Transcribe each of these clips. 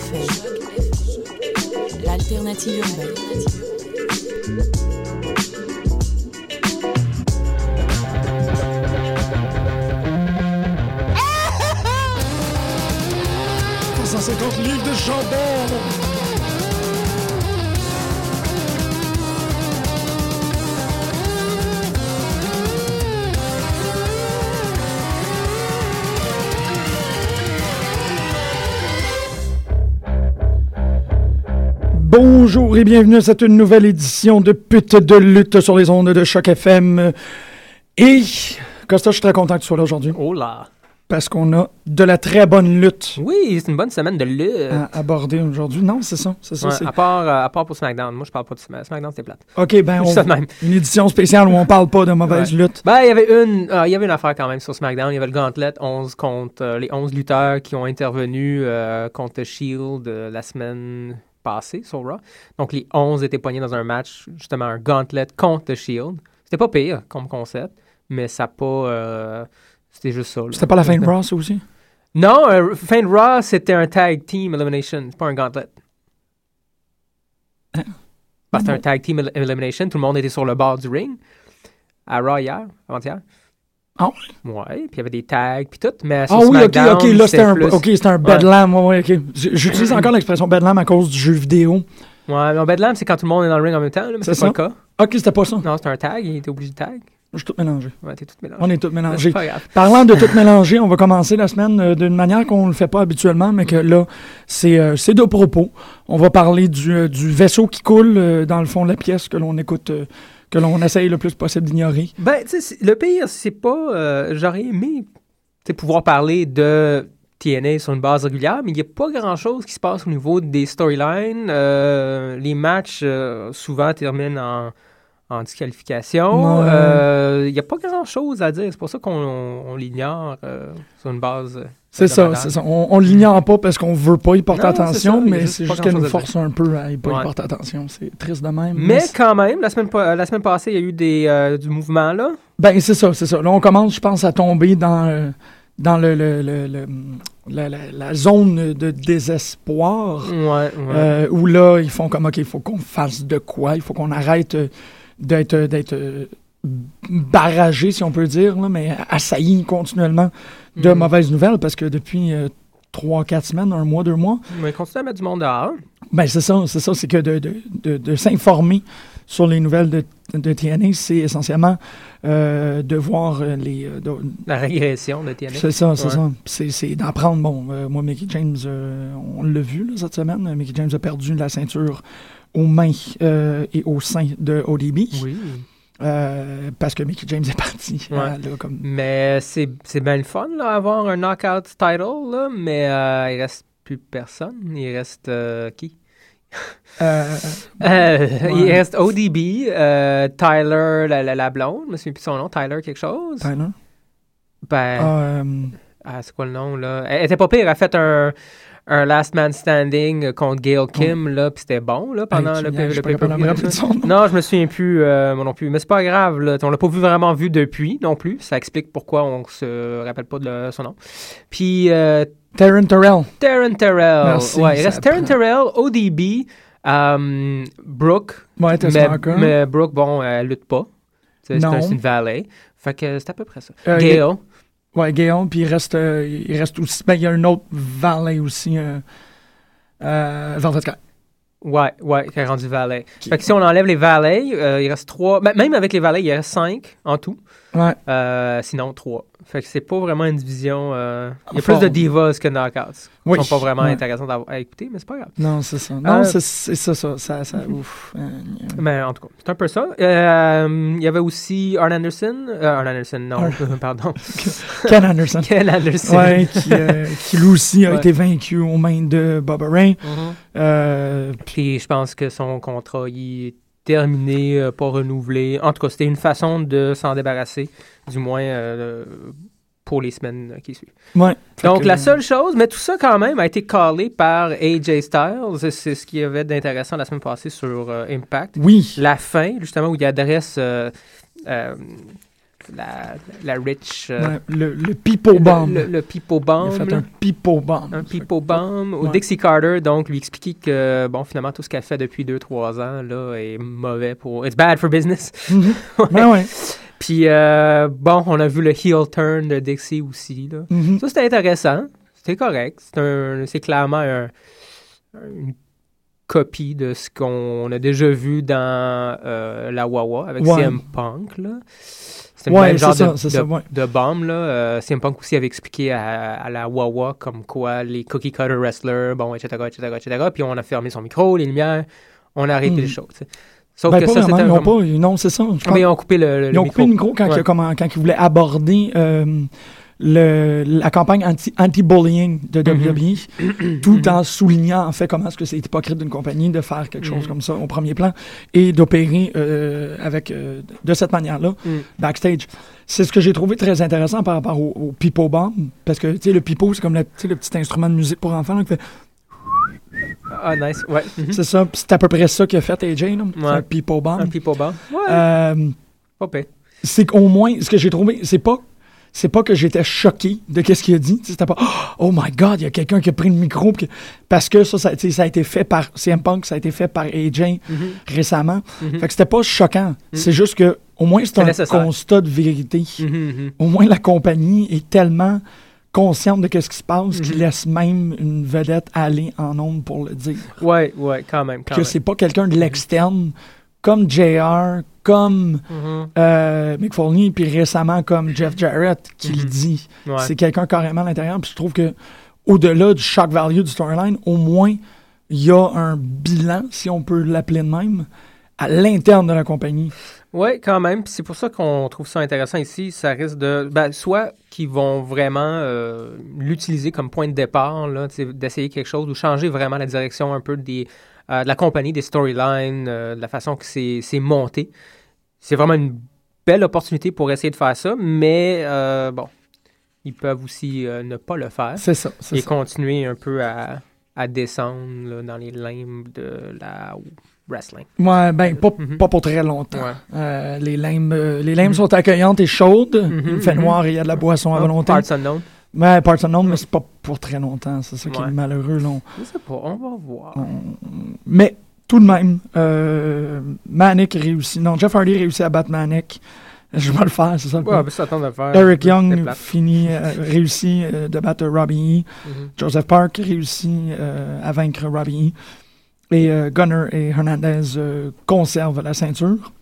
FM, l'alternative urbaine. Pour 150 livres de chambon Bonjour et bienvenue à cette nouvelle édition de Pute de lutte sur les ondes de Choc FM. Et, Costa, je suis très content que tu sois là aujourd'hui. Oh là! Parce qu'on a de la très bonne lutte Oui, c'est une bonne semaine de lutte. à aborder aujourd'hui. Non, c'est ça. C'est ça. Ouais, c'est- à, part, euh, à part pour SmackDown. Moi, je parle pas de SmackDown. SmackDown, c'était plate. OK, ben, on... même. une édition spéciale où on parle pas de mauvaise Ouais. lutte. Ben, il y avait une, euh, il y avait une affaire quand même sur SmackDown. Il y avait le gauntlet 11 contre euh, les 11 lutteurs qui ont intervenu contre Shield la semaine passée sur Raw. Donc, les 11 étaient poignés dans un match, justement, un gauntlet contre Shield. C'était pas pire comme concept, mais ça pas. euh, c'était juste ça. C'était pas la fin de Raw, ça aussi? Non, euh, fin de Raw, c'était un tag team elimination. C'est pas un gauntlet. Hein? C'était un tag team el- elimination. Tout le monde était sur le bord du ring. À Raw hier, avant-hier. Ah Ouais, puis il y avait des tags, puis tout. Mais Ah oui, OK, OK, là, c'était un, plus- ok, c'était un bedlam. Ouais, ouais, OK. J'utilise encore l'expression bedlam à cause du jeu vidéo. Ouais, mais Bedlam, c'est quand tout le monde est dans le ring en même temps, là, mais C'est pas le cas. OK, c'était pas ça. Non, c'est un tag, il était obligé de tag. Je suis tout mélangé. Ouais, t'es tout mélangé. On est pas grave. Parlant de tout mélanger, on va commencer la semaine euh, d'une manière qu'on ne le fait pas habituellement, mais que là, c'est euh, de propos. On va parler du, euh, du vaisseau qui coule euh, dans le fond de la pièce que l'on écoute, que l'on essaye le plus possible d'ignorer. Ben, tu sais, le pire, c'est pas. euh, J'aurais aimé pouvoir parler de TNA sur une base régulière, mais il n'y a pas grand-chose qui se passe au niveau des storylines. Euh, les matchs, euh, souvent, terminent en, en disqualification. Euh, Il n'y a pas grand-chose à dire. C'est pour ça qu'on on- on l'ignore euh, sur une base. euh, C'est ça, c'est ça. On, on l'ignore pas parce qu'on veut pas y porter Non, attention, ça, mais c'est juste qu'elle nous force un peu à y pas y porter attention. C'est triste de même. Mais quand même, la semaine, la semaine passée, il y a eu des, euh, du mouvement là. Ben, c'est ça, c'est ça. Là, on commence, je pense, à tomber dans, euh, dans le, le- le- le- la, la- la zone de désespoir. Ouais, ouais. Euh, où là, ils font comme, OK, il faut qu'on fasse de quoi? Il faut qu'on arrête euh, d'être euh, d'être euh, barragé, si on peut dire, là, mais assailli continuellement de Mhm. mauvaises nouvelles parce que depuis euh, trois, quatre semaines, un mois, deux mois, Mais continue à mettre du monde dehors. ben c'est ça, c'est ça, c'est que de, de, de, de s'informer sur les nouvelles de, de TNA, c'est essentiellement euh, de voir les... de- La régression de TNA. c'est ça, c'est Ouais. ça. C'est, c'est d'apprendre. Bon, euh, moi, Mickey James, euh, on l'a vu là, cette semaine. Mickey James a perdu la ceinture aux mains euh, et au sein de ODB. Oui. euh, parce que Mickey James est parti. Ouais. là, comme... Mais c'est c'est bien le fun, là, avoir un knockout title, là, mais euh, il reste plus personne. Il reste euh, qui? Euh, Euh, Il reste ODB, euh, Tyler, la, la, la blonde, je me souviens plus son nom, Tyler quelque chose. Tyler? Ben, Ah, ah, c'est quoi le nom, là? Elle était pas pire, elle a fait un, un Last Man Standing contre Gail Kim, là, puis c'était bon, là, pendant hey, le, le nom. Non, je me souviens plus, euh, moi non plus. Mais c'est pas grave, là. On l'a pas vu vraiment vu depuis non plus. Ça explique pourquoi on se rappelle pas de son nom. Puis euh, Taryn Terrell. Taryn Terrell. Merci, ouais, il reste Taryn. Terrell, ODB, euh, Brooke. Ouais, Mais, mais Brooke, bon, elle lutte pas. C'est une valet. Fait que c'est à peu près ça. Euh, Gail. Ouais, Guillaume, puis il reste, euh, il reste aussi. Ben, il y a un autre valet aussi. Euh, euh, Velvet Sky. Ouais, ouais, qui est rendu valet. Fait que si on enlève les valets, euh, il reste trois. ben, même avec les valets, il reste cinq en tout. Ouais. Euh, sinon, trois. Fait que c'est pas vraiment une division. euh, Il y a Fort. plus de divas que knockouts. Oui. Qui sont pas vraiment Ouais. intéressants à, écouter, mais c'est pas grave. Non, c'est ça. Non, Euh, c'est ça, ça. ça, ça ouf. Euh, Mais en tout cas, c'est un peu ça. Euh, Il y avait aussi Arn Anderson. Arn Anderson, non, pardon. Ken Anderson. Ken Anderson. Ouais, qui, qui lui aussi a Ouais. été vaincu aux mains de Bubba Ray. Mhm. Puis je pense que son contrat il est terminé, pas renouvelé. En tout cas, c'était une façon de s'en débarrasser, du moins euh, pour les semaines qui suivent. ouais. Donc, que- la seule chose, mais tout ça quand même a été callé par AJ Styles. C'est- ce qu'il y avait d'intéressant la semaine passée sur euh, Impact. Oui. La fin, justement, où il adresse euh, la, la Rich. euh, Ouais, le, le Pipo Bomb. Le, le, le Pipo il Bomb. a fait là. un Pipo Bomb. Un Pipo Bomb. Ou Ouais. Dixie Carter, donc, lui expliquer que, bon, finalement, tout ce qu'elle fait depuis 2-3 ans, là, est mauvais pour. It's bad for business. Mhm. Ben ouais. Puis, euh, bon, on a vu le heel turn de Dixie aussi, là. Mhm. Ça, c'était intéressant. C'était correct. C'est clairement un- une copie de ce qu'on a déjà vu dans euh, la Wawa avec Ouais. CM Punk. C'était le Ouais, même genre de, de, ça, ouais. de bombe. Là. Euh, CM Punk aussi avait expliqué à, à la Wawa comme quoi les cookie cutter wrestlers, bon, etc., etc., etc. Puis on a fermé son micro, les lumières, on a arrêté Mhm. le show. tu sais. Sauf Ben, que pas ça, vraiment, c'était ils ont vraiment- pas, non, c'est ça. je Ah, mais ils ont coupé le, le Ils ont micro. coupé le micro quand, Ouais. quand ils voulaient aborder euh, le, la campagne anti- anti-bullying de Mhm. WWE, tout en soulignant en fait comment est-ce que c'est hypocrite d'une compagnie de faire quelque chose Mhm. comme ça au premier plan et d'opérer euh, avec euh, de cette manière-là Mhm. backstage. C'est ce que j'ai trouvé très intéressant par rapport au, au pipo bomb parce que tu sais le pipo c'est comme le, petit instrument de musique pour enfants là, qui fait- Ah, nice. Ouais. Mhm. c'est ça c'est à peu près ça qu'a fait AJ là, c'est Ouais. un pipo bomb. Un people bomb. Ouais. Euh, c'est qu'au moins, ce que j'ai trouvé, c'est pas. C'est pas que j'étais choqué de qu'est-ce qu'il a dit. C'était pas Oh my God, il y a quelqu'un qui a pris le micro. Parce que ça, ça, a été fait par CM Punk, ça a été fait par AJ Mhm. récemment. Mhm. Fait que c'était pas choquant. C'est juste que au moins c'est un nécessaire. constat de vérité. Mhm, mhm. Au moins la compagnie est tellement consciente de ce qui se passe Mhm. qu'il laisse même une vedette aller en ondes pour le dire. Ouais, ouais, quand même. Quand que c'est pas quelqu'un de l'externe comme JR, comme Mhm. euh, Mick Foley, puis récemment comme Jeff Jarrett qui le Mhm. dit. Ouais. C'est quelqu'un carrément à l'intérieur. Puis je trouve que au-delà du shock value du storyline, au moins il y a un bilan, si on peut l'appeler de même, à l'interne de la compagnie. Oui, quand même. C'est pour ça qu'on trouve ça intéressant ici. Ça risque de. Ben, soit qu'ils vont vraiment euh, l'utiliser comme point de départ, d'essayer quelque chose ou changer vraiment la direction un peu des, euh, de la compagnie, des storylines, euh, de la façon que c'est monté. C'est vraiment une belle opportunité pour essayer de faire ça, mais bon, ils peuvent aussi ne pas le faire C'est ça. et ça. continuer un peu à, à descendre là, dans les limbes de la wrestling. Ouais, ben, pas, Mhm. pas pour très longtemps. Ouais. Euh, les limbes, euh, les limbes Mhm. sont accueillantes et chaudes. Mhm, Il fait noir et il y a de la boisson à Oh, volonté. Parts unknown. Ouais, parts unknown, mais c'est pas pour très longtemps. C'est ça qui est malheureux. là. On- Je sais pas, on va voir. Mais tout de même, euh, Manic réussit. Non, Jeff Hardy réussit à battre Manic. Je vais le faire, c'est ça le Ouais, ça attend de faire. Eric Young finit, euh, réussit euh, de battre Robbie E. Joseph Park réussit euh, à vaincre Robbie E. Et euh, Gunner et Hernandez euh, conservent la ceinture.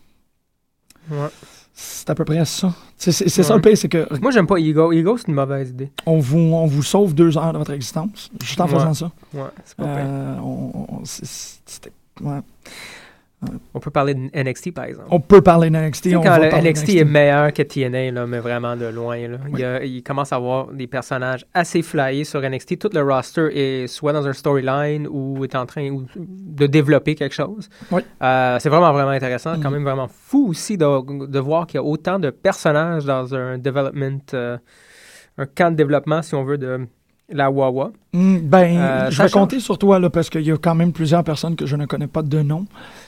Ouais. C'est à peu près ça. C'est ça le pire, c'est que Moi, j'aime pas Ego. Ego, c'est une mauvaise idée. on vous, on vous sauve deux heures de votre existence juste en Ouais. faisant ça. Ouais, c'est pas pire. Euh, on- on- ouais. On peut parler de NXT, par exemple. On peut parler de NXT. Tu sais, on quand le NXT est meilleur que TNA, là, mais vraiment de loin. Là. Il, y a- il commence à avoir des personnages assez flyés sur NXT. Tout le roster est soit dans un storyline ou est en train de développer quelque chose. Oui. Euh, c'est vraiment, vraiment intéressant. Quand Mhm. même vraiment fou aussi de, de voir qu'il y a autant de personnages dans un development, euh, un camp de développement, si on veut, de la Wawa. Hmm, ben, Euh, je vais change. compter sur toi, là, parce qu'il y a quand même plusieurs personnes que je ne connais pas de nom.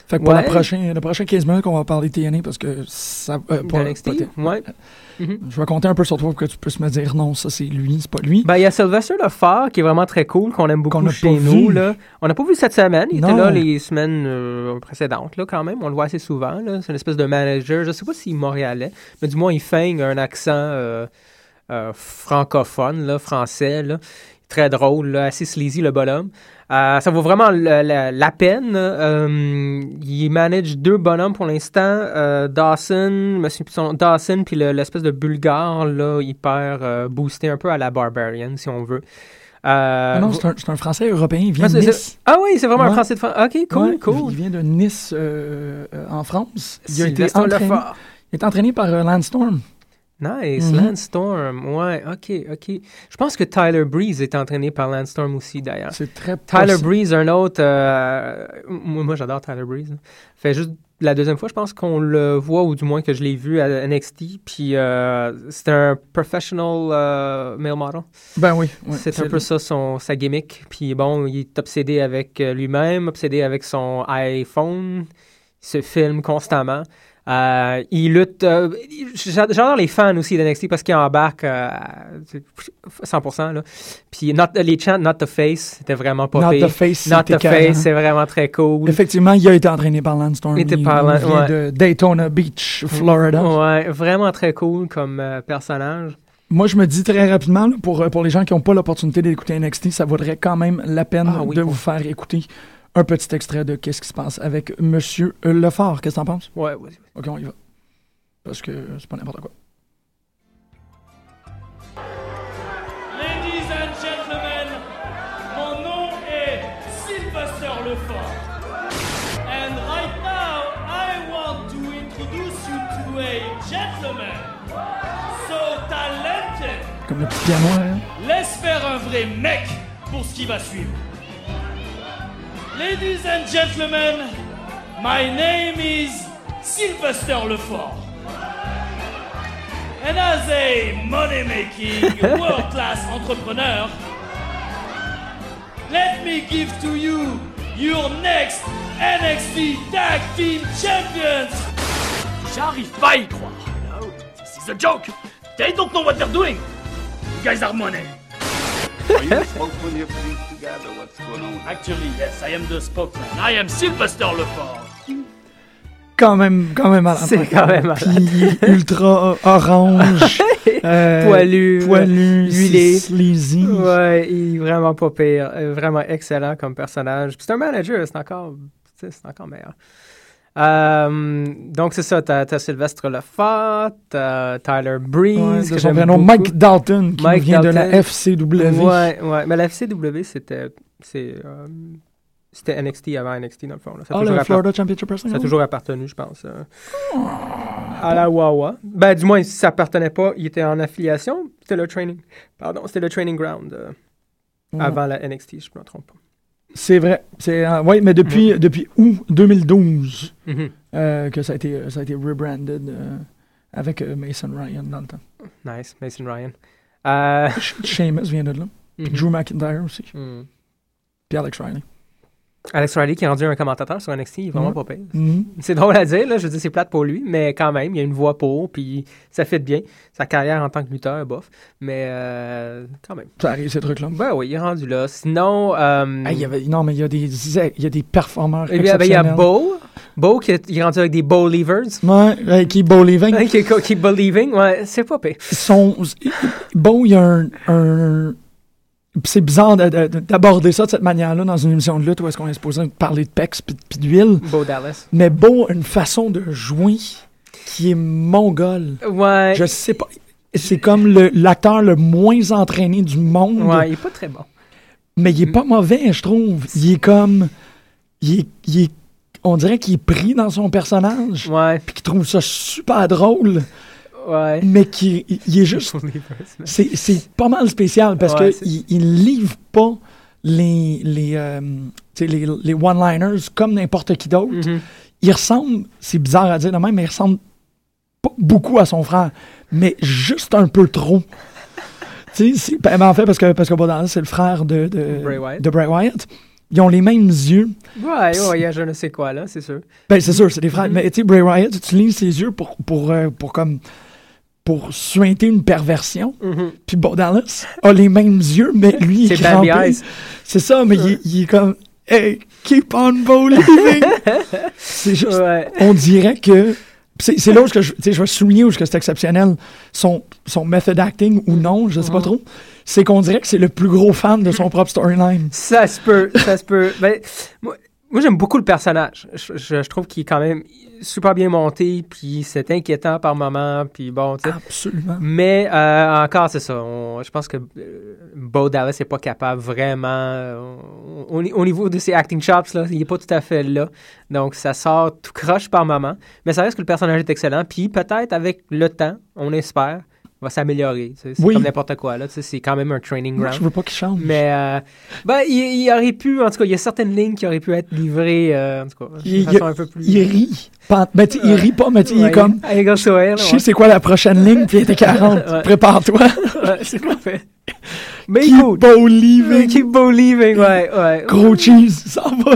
Fait que pour Ouais. la prochaine, le prochain 15 minutes, on va parler TNA parce que ça. euh, NXT. Mhm. Je vais compter un peu sur toi pour que tu puisses me dire non, ça c'est lui, c'est pas lui. Ben, il y a Sylvester Lefort qui est vraiment très cool, qu'on aime beaucoup chez pas nous. vu. Là. On n'a pas vu cette semaine. Il était là les semaines euh, précédentes, là, quand même. On le voit assez souvent. là. C'est une espèce de manager. Je sais pas s'il est montréalais, mais du moins, il feigne un accent euh, francophone, là, français. Là. Très drôle, là, assez sleazy, le bonhomme. Euh, ça vaut vraiment la, la- la peine. Euh, il manage deux bonhommes pour l'instant. Dawson, son- Dawson, puis le- l'espèce de bulgare, là, hyper boosté un peu à la Barbarian, si on veut. Euh, Ah non, c'est un, Français européen, il vient Ah, de Nice. ah oui, c'est vraiment un français de France. Ok, cool, Ouais, cool. Il vient de Nice euh, euh, en France. Il a été entraîné, il est entraîné par euh, Nice, Mhm. Landstorm. Ouais, ok, ok. Je pense que Tyler Breeze est entraîné par Landstorm aussi, d'ailleurs. C'est très Tyler possible. Breeze, un autre. euh, moi, moi, j'adore Tyler Breeze. là. Fait juste la deuxième fois, je pense qu'on le voit, ou du moins que je l'ai vu à NXT. Puis euh, c'est un professional euh, male model. Ben oui. c'est un peu ça son, sa gimmick. Puis bon, il est obsédé avec lui-même, obsédé avec son iPhone. Il se filme constamment. Euh, il lutte. euh, j'a- J'adore les fans aussi d'NXT parce qu'ils embarquent euh, 100%. Là. Puis not, les chants Not the Face, c'était vraiment pas Not pire. the face, Not the. Face, c'est vraiment très cool. Effectivement, il a été entraîné par Lance Storm. Il était par il Lan- vient ouais. de Daytona Beach, Florida. Ouais, vraiment très cool comme euh, personnage. Moi, je me dis très rapidement, là, pour, pour les gens qui n'ont pas l'opportunité d'écouter NXT, ça vaudrait quand même la peine Ah oui, de pour- vous faire écouter un petit extrait de Qu'est-ce qui se passe avec Monsieur Lefort? Qu'est-ce que t'en penses? Ouais, ouais. Ok, on y va. Parce que c'est pas n'importe quoi. Ladies and gentlemen, mon nom est Sylvester Lefort. And right now, I want to introduce you to a gentleman so talented. Comme le petit piano, hein? Laisse faire un vrai mec pour ce qui va suivre. Ladies and gentlemen, my name is Sylvester Lefort. And as a money-making, world-class entrepreneur, let me give to you your next NXT Tag Team Champions. J'arrive pas à y croire. No, this is a joke. They don't know what they're doing. You guys are money. Are you the spokesman here for these two guys, or what's going on? Actually, yes, I am the spokesman. I am Sylvester Lefort. Quand même, quand même malade. C'est quand même malade. Puis il est ultra orange. euh, Poilu. Poilu. huilé. Sleazy. Ouais, il est vraiment pas pire. Euh, Vraiment excellent comme personnage. Puis c'est un manager, c'est encore, c'est encore meilleur. Euh, donc c'est ça, t'as, t'as Sylvestre Lefort, t'as Tyler Breeze, Ouais, de que son j'aime prénom, beaucoup. Mike Dalton, qui Mike vient de la. FCW. Ouais, ouais, mais la FCW c'était, c'est, euh, c'était NXT avant NXT dans le fond. là. Ça Ah, le Florida Championship Wrestling. ça a ouais. toujours appartenu, je pense, euh, à la Wawa. Ben, du moins, si ça appartenait pas, il était en affiliation. C'était le training. Pardon, c'était le training ground Ouais. avant la NXT, je me trompe pas. C'est vrai. C'est, euh, ouais, mais depuis, depuis août 2012 Mhm. euh, que ça a été, ça a été rebranded euh, avec Mason Ryan dans le temps. Nice, Mason Ryan. Sheamus vient de là. Mhm. Drew McIntyre aussi. Mhm. Puis Alex Riley. Alex Riley qui est rendu un commentateur sur NXT, il est vraiment Ouais. pas pire. Mhm. C'est drôle à dire, là, je dis c'est plate pour lui, mais quand même, il y a une voix pour, puis ça fait bien. Sa carrière en tant que lutteur, bof, mais euh, quand même. Ça arrive, ces trucs-là. Ben oui, il est rendu là. Sinon, euh, il y avait- non, mais il y a des, il y a des performeurs ben, il y a. Bo, Bo qui est, il est rendu avec des Bo Levers. Ouais, ouais, qui est Bo Living. Hein, qui est Keep Believing, ouais, c'est pas pire. Son, Bo, il y a un... un- c'est bizarre de- de- de- d'aborder ça de cette manière-là dans une émission de lutte où est-ce qu'on est supposé parler de pecs puis, d'huile. Bo Dallas. Mais Bo a une façon de jouer qui est mongole. Ouais, Je sais pas. C'est comme le- l'acteur le, moins entraîné du monde. ouais, il est pas très bon. Mais il est pas mauvais, je trouve. Il est comme. Il est, il est on dirait qu'il est pris dans son personnage, Ouais, puis qu'il trouve ça super drôle, ouais. mais qu'il il- il est juste. C'est c'est pas mal spécial parce Ouais, qu'il il livre pas les, les, euh, tu les, les one-liners comme n'importe qui d'autre. Mhm. Il ressemble, c'est bizarre à dire de même, mais il ressemble pas beaucoup à son frère, mais juste un peu trop. tu ben, en fait, parce que, parce que c'est le frère de, de, Bray Wyatt. de Bray Wyatt. Ils ont les mêmes yeux. Ouais, ouais, il y a je ne sais quoi, là, c'est sûr. Ben, c'est sûr, c'est des frères. Mhm. Mais tu sais, Bray Wyatt utilise ses yeux pour, pour, euh, pour comme pour suinter une perversion. Mhm. Puis Bo Dallas a les mêmes yeux, mais lui, il est. C'est ça, mais il, est- il est comme Hey, keep on believing! c'est juste. Ouais. On dirait que. C'est c'est là où je, tu sais, je vais souligner où c'est exceptionnel, son, son method acting ou non, je sais pas Mhm. trop. C'est qu'on dirait que c'est le plus gros fan de son propre storyline. Ça se peut, ça se peut. Ben, moi, moi, j'aime beaucoup le personnage. Je, je- je trouve qu'il est quand même super bien monté, puis c'est inquiétant par moments, puis bon, tu sais. Absolument. Mais euh, encore, c'est ça. on- je pense que euh, Bo Dallas n'est pas capable vraiment. euh, au, au niveau de ses acting chops, là, il n'est pas tout à fait là. Donc, ça sort tout croche par moment. Mais ça reste que le personnage est excellent. Puis peut-être avec le temps, on espère, va s'améliorer. C'est Oui. comme n'importe quoi. Là, c'est quand même un training Moi, ground. je veux pas qu'il change. Mais euh, ben, il, il aurait pu, en tout cas, il y a certaines lignes qui auraient pu être livrées, euh, en tout cas, Il- façon un peu plus. Il rit. Pas- Ben, tu il rit pas, mais tu il est comme. sourire, Je sais c'est quoi la prochaine ligne, puis il était 40. Ouais. Prépare-toi. c'est parfait. Mais Keep cool. believing. Keep believing, ouais, ouais. Gros cheese, ça va.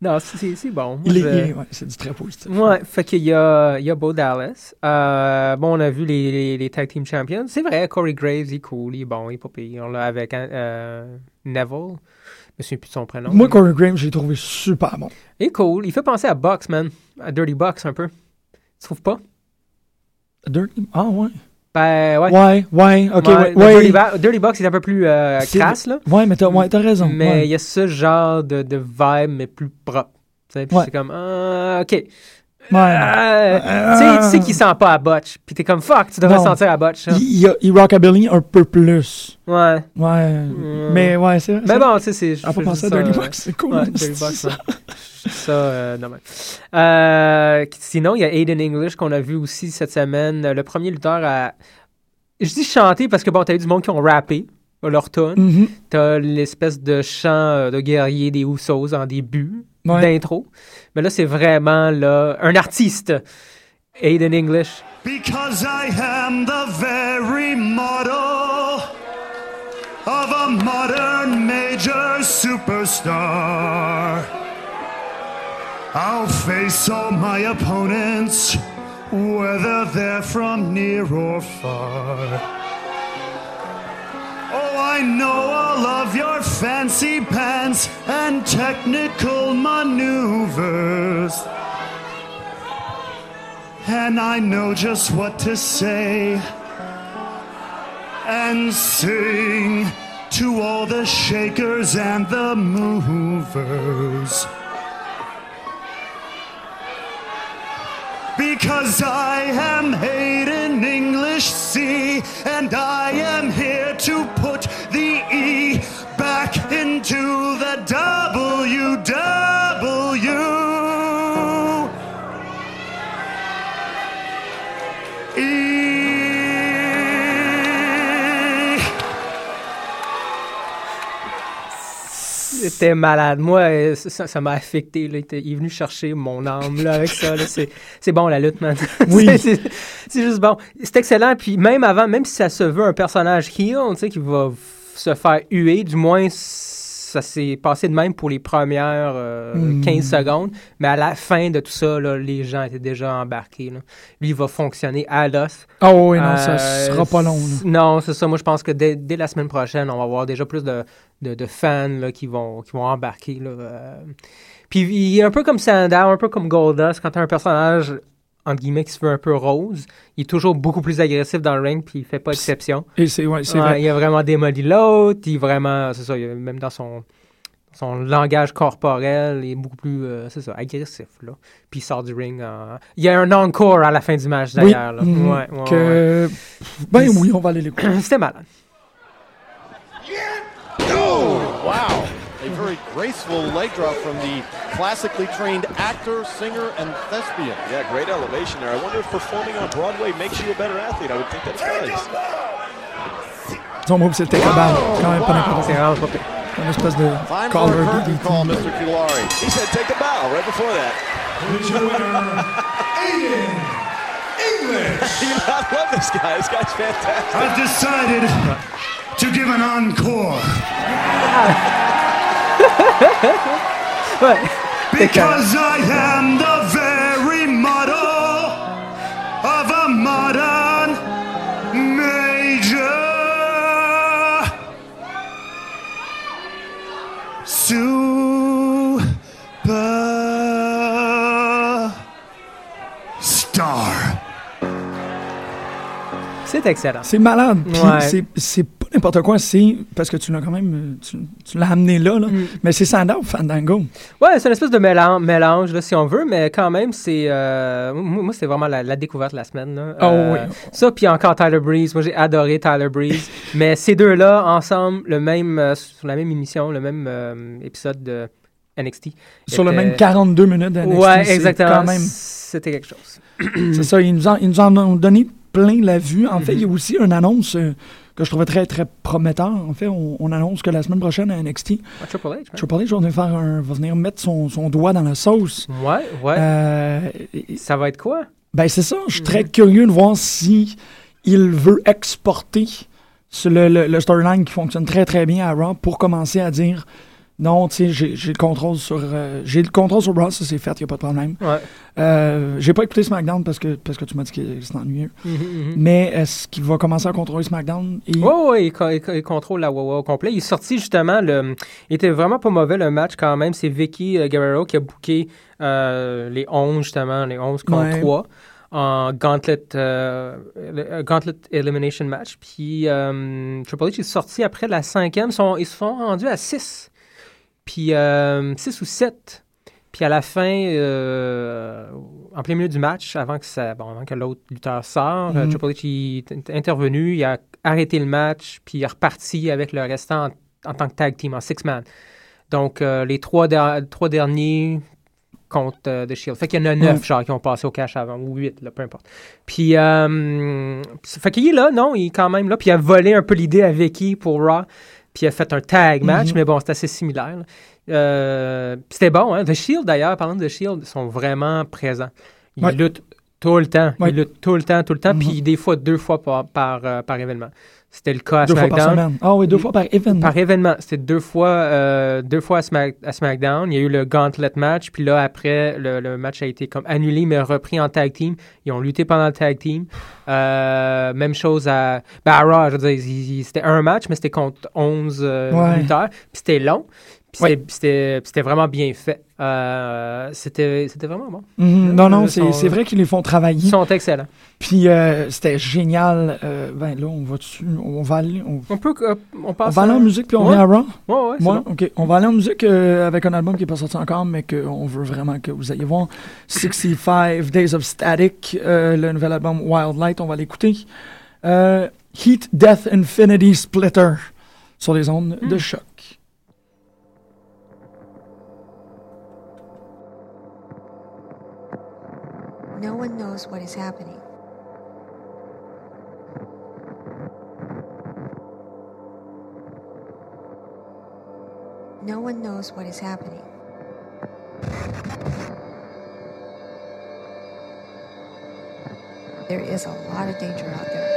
Non, c'est- bon. Il est, est- ouais, c'est du très positif. Ouais, fait qu'il y a, il y a Bo Dallas. Euh, bon, on a vu les, les, les Tag Team Champions. C'est vrai, Corey Graves, il est cool, il est bon, il est pas pire. On l'a avec euh, Neville. Je me souviens plus de son prénom. Moi, Corey Graham, j'ai trouvé super bon. Il est cool. Il fait penser à Box, man. À Dirty Box, un peu. Tu trouves pas? Dirty- Ah, ouais. Ben, ouais. Ouais, ouais, ok, Ouais, ouais. le ouais. Dirty, Ba- Dirty Box est un peu plus euh, crasse, là. Ouais, mais t'as ouais, raison. Mais il y a ce genre de, de vibe, mais plus propre. Tu sais, puis c'est comme, ah, OK. Ouais. Euh, tu sais- tu sais qu'il sent pas à botch. Puis t'es comme, fuck, tu devrais Non. sentir à botch. Il, il, rockabilly un peu plus. Ouais. Ouais. Mais ouais, c'est vrai. Mais bon, tu sais, c'est. je On pas pensé à Dirty Box, c'est cool. Ouais, Dirty Box, ça. euh, non, mais. Euh, sinon, il y a Aiden English qu'on a vu aussi cette semaine. Le premier lutteur à. Je dis chanter parce que bon, t'as eu du monde qui ont rappé leur tune. Mhm. T'as l'espèce de chant euh, de guerrier des Usos en début Ouais. d'intro. Mais là, c'est vraiment là, un artiste. Aiden English. Because I am the very model of a modern major superstar. I'll face all my opponents, whether they're from near or far. Oh, I know all of your fancy pants and technical maneuvers. And I know just what to say and sing to all the shakers and the movers. Because I am Hayden English C, and I am here to put the E back into the WW. C'était malade. Moi, euh, ça m'a affecté. là. Il, est venu chercher mon âme là, avec ça. C'est, bon la lutte, man. Oui. c'est, juste bon. C'est excellent. Puis même avant, même si ça se veut un personnage heel, tu sais, qui va se faire huer, du moins ça s'est passé de même pour les premières euh, Hmm. 15 secondes. Mais à la fin de tout ça, là, les gens étaient déjà embarqués. là. Lui, il va fonctionner à l'os. Oh, oui, non, ça Euh, sera pas long. Non, c'est ça. Moi, je pense que dès, dès la semaine prochaine, on va avoir déjà plus de, de, de fans là, qui, vont, qui vont embarquer. Là, euh. Puis il est un peu comme Sandow, un peu comme Goldust. Quand tu as un personnage, entre guillemets, qui se veut un peu rose, il est toujours beaucoup plus agressif dans le ring, puis il fait pas exception. Et c'est ouais, c'est Ouais, vrai. il a vraiment démoli l'autre. Il vraiment, c'est ça, il a- même dans son, son langage corporel, il est beaucoup plus, euh, c'est ça, agressif. Là. Puis il sort du ring. en- Il y a un encore à la fin du match Oui. d'ailleurs. là. Mhm. Ouais, ouais, ouais. que... Ben Puis- oui, on va aller l'écouter. C'était malade. Very graceful leg drop from the classically trained actor, singer, and thespian. Yeah, great elevation there. I wonder if performing on Broadway makes you a better athlete. I would think that it does. Son move, c'est le take-a-bow. Quand même pas n'importe C'est quoi. vraiment pas pire. Une espèce de Time for a collar curtain call, Mr. Kulari. He said take a bow right before that. English. You I love this guy. This guy's fantastic. I've decided to give an encore Ouais. because I am the very model of a modern major. Superstar. C'est excellent. C'est malade. Puis Ouais. c'est- c'est pas n'importe quoi. C'est parce que tu l'as quand même. euh, Tu, tu l'as amené là, là. Mm. Mais c'est Sandow Fandango. Ouais, c'est une espèce de mélange, mélange là, si on veut, mais quand même, c'est. euh, moi, c'est vraiment la, la découverte de la semaine. Là. Oh Euh, oui. Ça, puis encore Tyler Breeze. Moi, j'ai adoré Tyler Breeze. mais ces deux-là, ensemble, le même, euh, sur la même émission, le même épisode de NXT. Sur le même 42 minutes d'NXT. Ouais, c'est exactement. Même. C'était quelque chose. C'est ça, ils nous, en, ils nous en ont donné plein la vue. En fait, Mhm. il y a aussi une annonce que je trouvais très, très prometteur. En fait, on, on annonce que la semaine prochaine à NXT, Ah, Triple H. Triple H va venir, faire un- va venir mettre son, son doigt dans la sauce. Ouais, ouais. Euh, Ça va être quoi? ben, c'est ça. Je suis très Mhm. curieux de voir si il veut exporter le- le storyline qui fonctionne très, très bien à Raw pour commencer à dire non, tu sais, j'ai le contrôle sur euh, j'ai le contrôle sur Raw, ça c'est fait, il n'y a pas de problème. Ouais. Euh, j'ai pas écouté SmackDown parce que, parce que tu m'as dit que c'est ennuyeux. Mhm, mhm. Mais est-ce qu'il va commencer à contrôler SmackDown? Et... Ouais, ouais, il, co- il co- il contrôle la Wawa au complet. Il est sorti justement, le, il était vraiment pas mauvais le match quand même. C'est Vicky euh, Guerrero qui a booké euh, les 11 justement, les 11 contre Ouais. 3 en Gauntlet, euh, le- euh, Gauntlet Elimination Match. Puis euh, Triple H est sorti après la cinquième. Ils sont- ils se sont rendus à 6. Puis 6 ou 7. Puis à la fin, euh, en plein milieu du match, avant que, ça, bon, avant que l'autre lutteur sorte, euh, Mhm. Triple H il est intervenu, il a arrêté le match, puis il est reparti avec le restant en, en tant que tag team, en six-man. Donc, euh, les trois, der- trois derniers contre euh, The Shield. Fait qu'il y en a neuf, Ouais. genre, qui ont passé au cash avant, ou huit, là, peu importe. Puis, euh, fait qu'il est là, non, il est quand même là, puis il a volé un peu l'idée à Vicky pour Raw, puis il a fait un tag match, Mhm. mais bon, c'est assez similaire. Euh, c'était bon, hein. The Shield, d'ailleurs, parlant de The Shield, sont vraiment présents. Ils Ouais. luttent tout le temps. Ils luttent tout le temps, tout le temps, puis des fois, deux fois par, par, euh, par événement. C'était le cas à Deux fois par SmackDown. semaine. Ah oui, deux fois par événement. Par événement. C'était deux fois, euh, deux fois à, Smack- à SmackDown. Il y a eu le Gauntlet match. Puis là, après, le, le match a été comme annulé, mais repris en tag team. Ils ont lutté pendant le tag team. Euh, même chose à, ben à Raw. Je veux dire, il- il- c'était un match, mais c'était contre 11 euh, Ouais. lutteurs. Puis c'était long. Ouais. c'était- vraiment bien fait. Euh, c'était vraiment bon. Mhm. Non, non, c'est sont- vrai qu'ils les font travailler. Ils sont excellents. Puis euh, c'était génial. Euh, ben là, on va dessus. On va aller. On, On peut. on on va aller à- en musique, puis on Ouais. vient à Raw? Ouais, ouais, c'est Ouais, bon. ok. On va aller en musique avec un album qui n'est pas sorti encore, mais qu'on veut vraiment que vous ayez voir. 65 Days of Static, le nouvel album Wild Light, on va l'écouter. Heat Death Infinity Splitter sur les ondes Hmm. de choc. No one knows what is happening. No one knows what is happening. There is a lot of danger out there.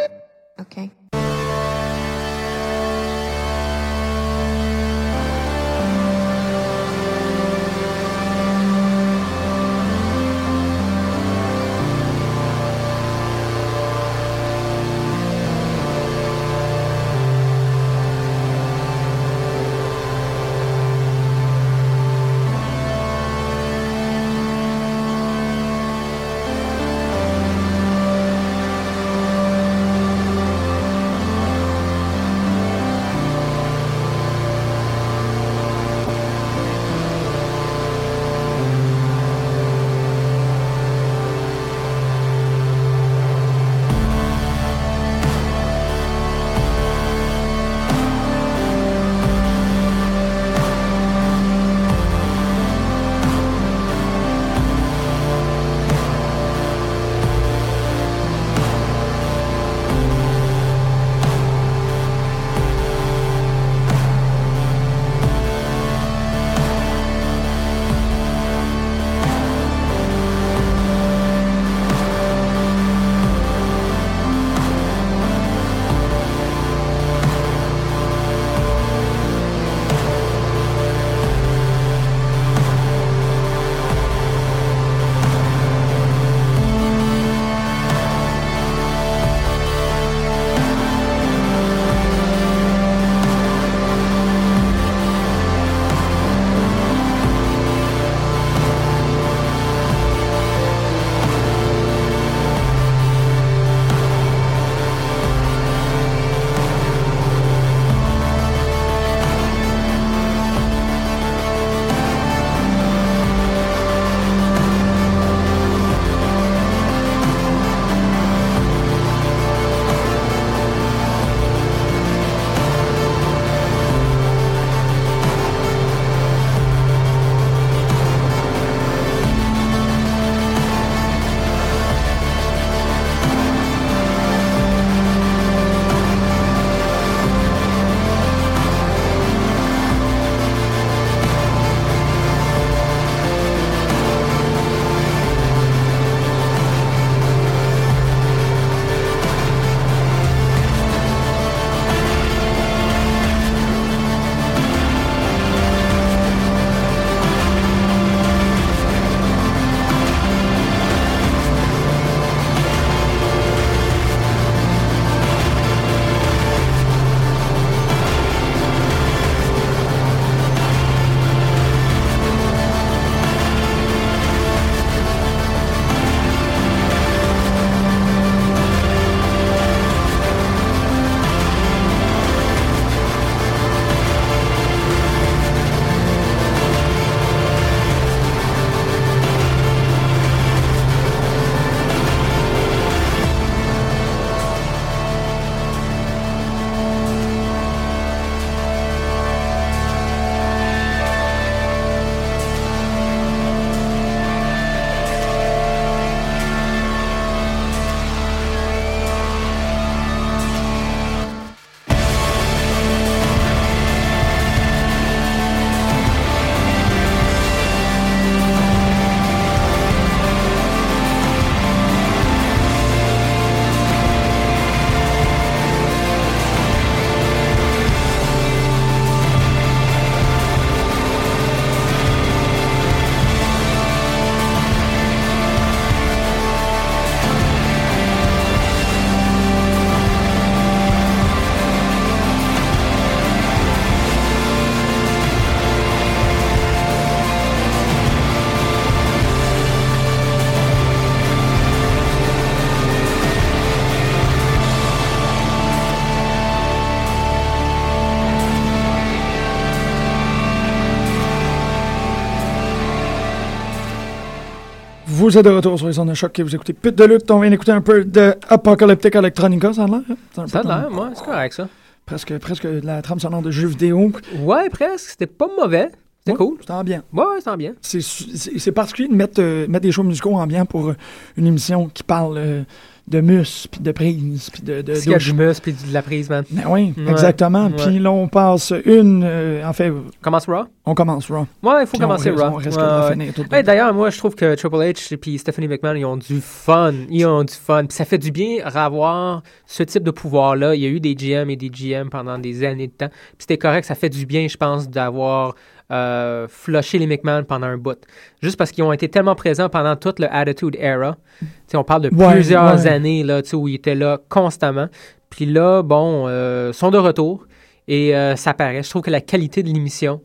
Vous êtes de retour sur les ondes de choc et vous écoutez Pute de lutte. On vient d'écouter un peu de Apocalyptic Electronica, ça a l'air? hein? Ça a l'air, moi, c'est correct ça. Presque, presque de la trame sonore de jeux vidéo. Ouais, presque. C'était pas mauvais. C'était cool. C'était bien. Ouais, ouais, c'était bien. C'est particulier de mettre, euh, mettre des shows musicaux ambiants pour euh, une émission qui parle euh, de mus, puis de prise, puis de... de d'eau du muscle et de la prise, man. Ben oui, Ouais, exactement. Puis là, on passe une... euh, en fait, Commence Raw? on commence Raw. Ouais, il faut Puis commencer Raw. on risque Ouais, de la ouais. finir tout de Hey, D'ailleurs, moi, je trouve que Triple H et Stephanie McMahon, ils ont du fun. Ils ont du fun. Puis ça fait du bien avoir ce type de pouvoir-là. Il y a eu des GM et des GM pendant des années de temps. Puis c'était correct. Ça fait du bien, je pense, d'avoir euh, flushé les McMahon pendant un bout. Juste parce qu'ils ont été tellement présents pendant toute le Attitude Era. Tu sais, on parle de Ouais, plusieurs ouais. années là, où ils étaient là constamment. Puis là, bon, euh, sont de retour. Et euh, ça paraît. Je trouve que la qualité de l'émission,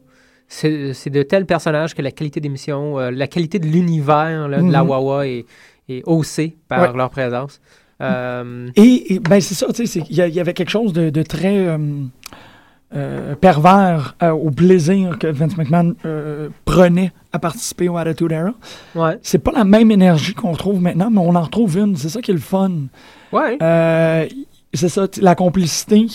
c'est c'est de tels personnages que la qualité d'émission, euh, la qualité de l'univers là, de la Mhm. Wawa est, est haussée par Ouais. leur présence. Euh, Et, et, ben c'est ça, tu sais, il y, avait quelque chose de, de très euh, pervers euh, au plaisir que Vince McMahon euh, prenait à participer au Attitude Era. Ouais. C'est pas la même énergie qu'on retrouve maintenant, mais on en retrouve une. C'est ça qui est le fun. Ouais. C'est ça, la complicité.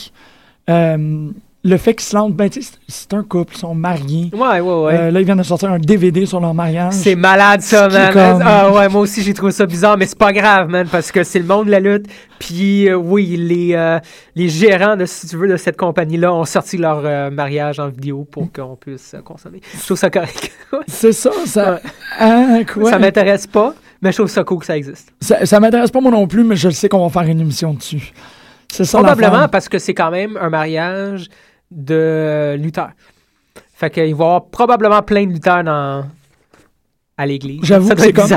Le fait qu'ils se lancent, ben, c'est- un couple, ils sont mariés. Ouais, ouais, ouais. Euh, là, ils viennent de sortir un DVD sur leur mariage. c'est malade ça, man. comme- Ah ouais, moi aussi j'ai trouvé ça bizarre, mais c'est pas grave, man, parce que c'est le monde de la lutte. Puis euh, oui, les, euh, les gérants, de, si tu veux, de cette compagnie-là ont sorti leur mariage en vidéo pour qu'on puisse consommer. Je trouve ça correct. C'est ça, ça. Hein, quoi? Ça m'intéresse pas, mais je trouve ça cool que ça existe. Ça, ça m'intéresse pas moi non plus, mais je sais qu'on va faire une émission dessus. C'est ça Probablement parce que c'est quand même un mariage de lutteurs. Fait qu'il va y avoir probablement plein de lutteurs dans... à l'église. J'avoue que c'est comme,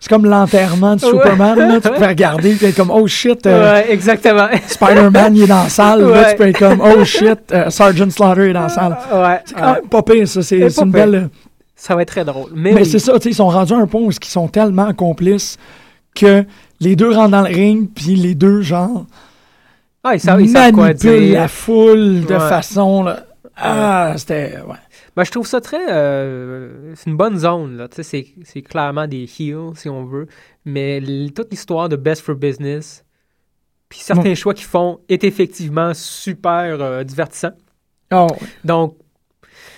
c'est comme l'enterrement de Ouais. Superman. Là, tu peux regarder et être comme Oh shit, euh, Ouais, exactement. Spider-Man il est dans la salle. Là, tu peux être comme Oh shit, euh, Sergeant Slaughter est dans la salle. Ouais. C'est quand même pas pire, ça. C'est une pire. belle. Ça va être très drôle. Mais, Mais oui. c'est ça, tu sais, ils sont rendus à un point où ils sont tellement complices que les deux rentrent dans le ring, puis les deux, genre, Ah, ils savent, ils savent quoi manipulent dire. la foule de Ouais. façon. Là, ah, c'était. Ouais. Ben, je trouve ça très. euh, c'est une bonne zone, là. C'est, c'est clairement des heels, si on veut. Mais toute l'histoire de Best for Business, puis certains choix qu'ils font, est effectivement super euh, divertissant. Oh, Donc,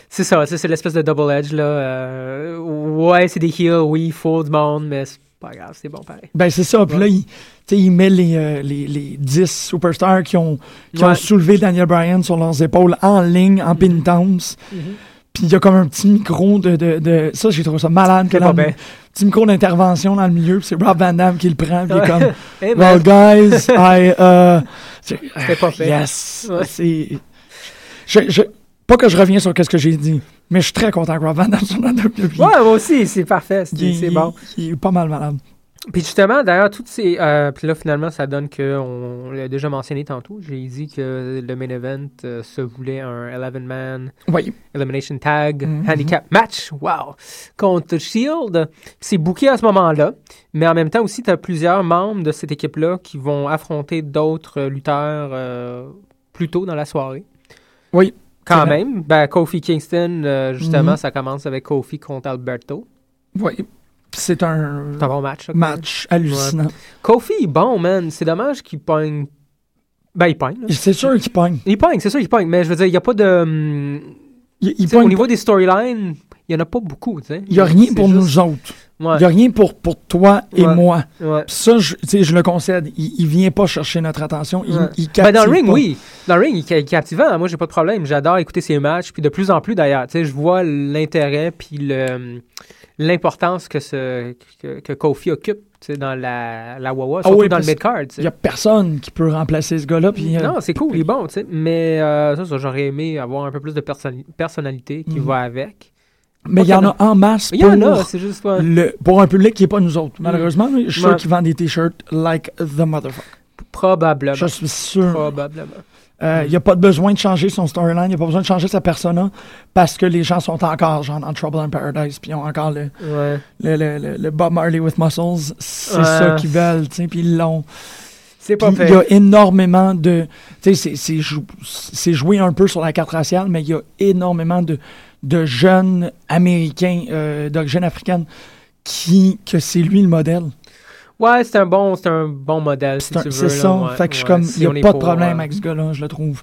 c'est ça. C'est l'espèce de double edge, là. Euh, ouais, c'est des heels, oui, il faut du monde, mais c'est pas grave, c'est bon pareil. Ben, c'est ça. Puis là, il, il met les, euh, les, les 10 superstars qui ont, qui ont soulevé Daniel Bryan sur leurs épaules en ligne, en pénitence. Mhm. Puis il y a comme un petit micro de. de, de- ça, j'ai trouvé ça malade. que le- bien. petit micro d'intervention dans le milieu. Puis c'est Rob Van Damme qui le prend. Puis comme. Hey, well, man. guys, I. Uh, c'est- C'était pas fait. Yes. Ouais. C'est. Je, je- pas que je reviens sur ce que j'ai dit, mais je suis très content que Rob Van Damme soit dans WWE. Ouais, moi aussi, c'est parfait. C'est, bon. Il est pas mal malade. Puis justement, d'ailleurs, toutes ces. euh, puis là, finalement, ça donne que, on l'a déjà mentionné tantôt, j'ai dit que le main event euh, se voulait un 11-man Oui. Elimination Tag Mhm. Handicap Match. Wow! Contre Shield. C'est booké à ce moment-là. Mais en même temps aussi, tu as plusieurs membres de cette équipe-là qui vont affronter d'autres lutteurs euh, plus tôt dans la soirée. Oui. Quand même. Ben, Kofi Kingston, euh, justement, Mhm. ça commence avec Kofi contre Alberto. Oui. C'est un un bon match. ça, match hallucinant. Ouais. Kofi est bon, man. C'est dommage qu'il pogne. Ben, il pogne. C'est sûr qu'il pogne. Il pogne, c'est sûr qu'il pogne. Mais je veux dire, il n'y a pas de. hum, Il, au niveau des storylines, il n'y en a pas beaucoup. tu sais. Il n'y a rien pour juste- nous autres. Ouais. Il n'y a rien pour, pour toi et Ouais. moi. Ouais. Ça, je, je le concède. Il, il vient pas chercher notre attention. Il, il Ben, dans le captive ring, pas. oui. Dans le ring, il est captivant. Moi, j'ai pas de problème. J'adore écouter ses matchs. Puis de plus en plus, d'ailleurs. Je vois l'intérêt puis le, l'importance que, ce, que, que Kofi occupe dans la, la Wawa, Ah surtout oui, dans le mid-card. Il n'y a personne qui peut remplacer ce gars-là. Euh, Non, c'est cool, il est bon, tu sais. Mais euh, ça, ça, j'aurais aimé avoir un peu plus de personnali- personnalité qui Mhm. va avec. Mais il y en a en masse pour, juste le, un public qui n'est pas nous autres. Malheureusement, je suis sûr qu'ils vendent des t-shirts like the motherfucker. Probablement. Je suis sûr. Probablement. Euh, Il n'y a pas de besoin de changer son storyline, il n'y a pas besoin de changer sa persona parce que les gens sont encore genre dans Trouble in Paradise puis ils ont encore le, Ouais. le, le, le- le Bob Marley with muscles. C'est Ouais. ça qu'ils veulent, tu sais, puis ils l'ont. C'est pas Puis Il y a énormément de. Tu sais, c'est- c'est jou- c'est joué un peu sur la carte raciale, mais il y a énormément de, de jeunes Américains, euh, d'origine africaine, qui, que c'est lui le modèle. Ouais, c'est un bon, c'est un bon modèle, si C'est là, ça. ouais, fait que je suis comme, si il n'y on a pas de problème avec ce gars-là, je le trouve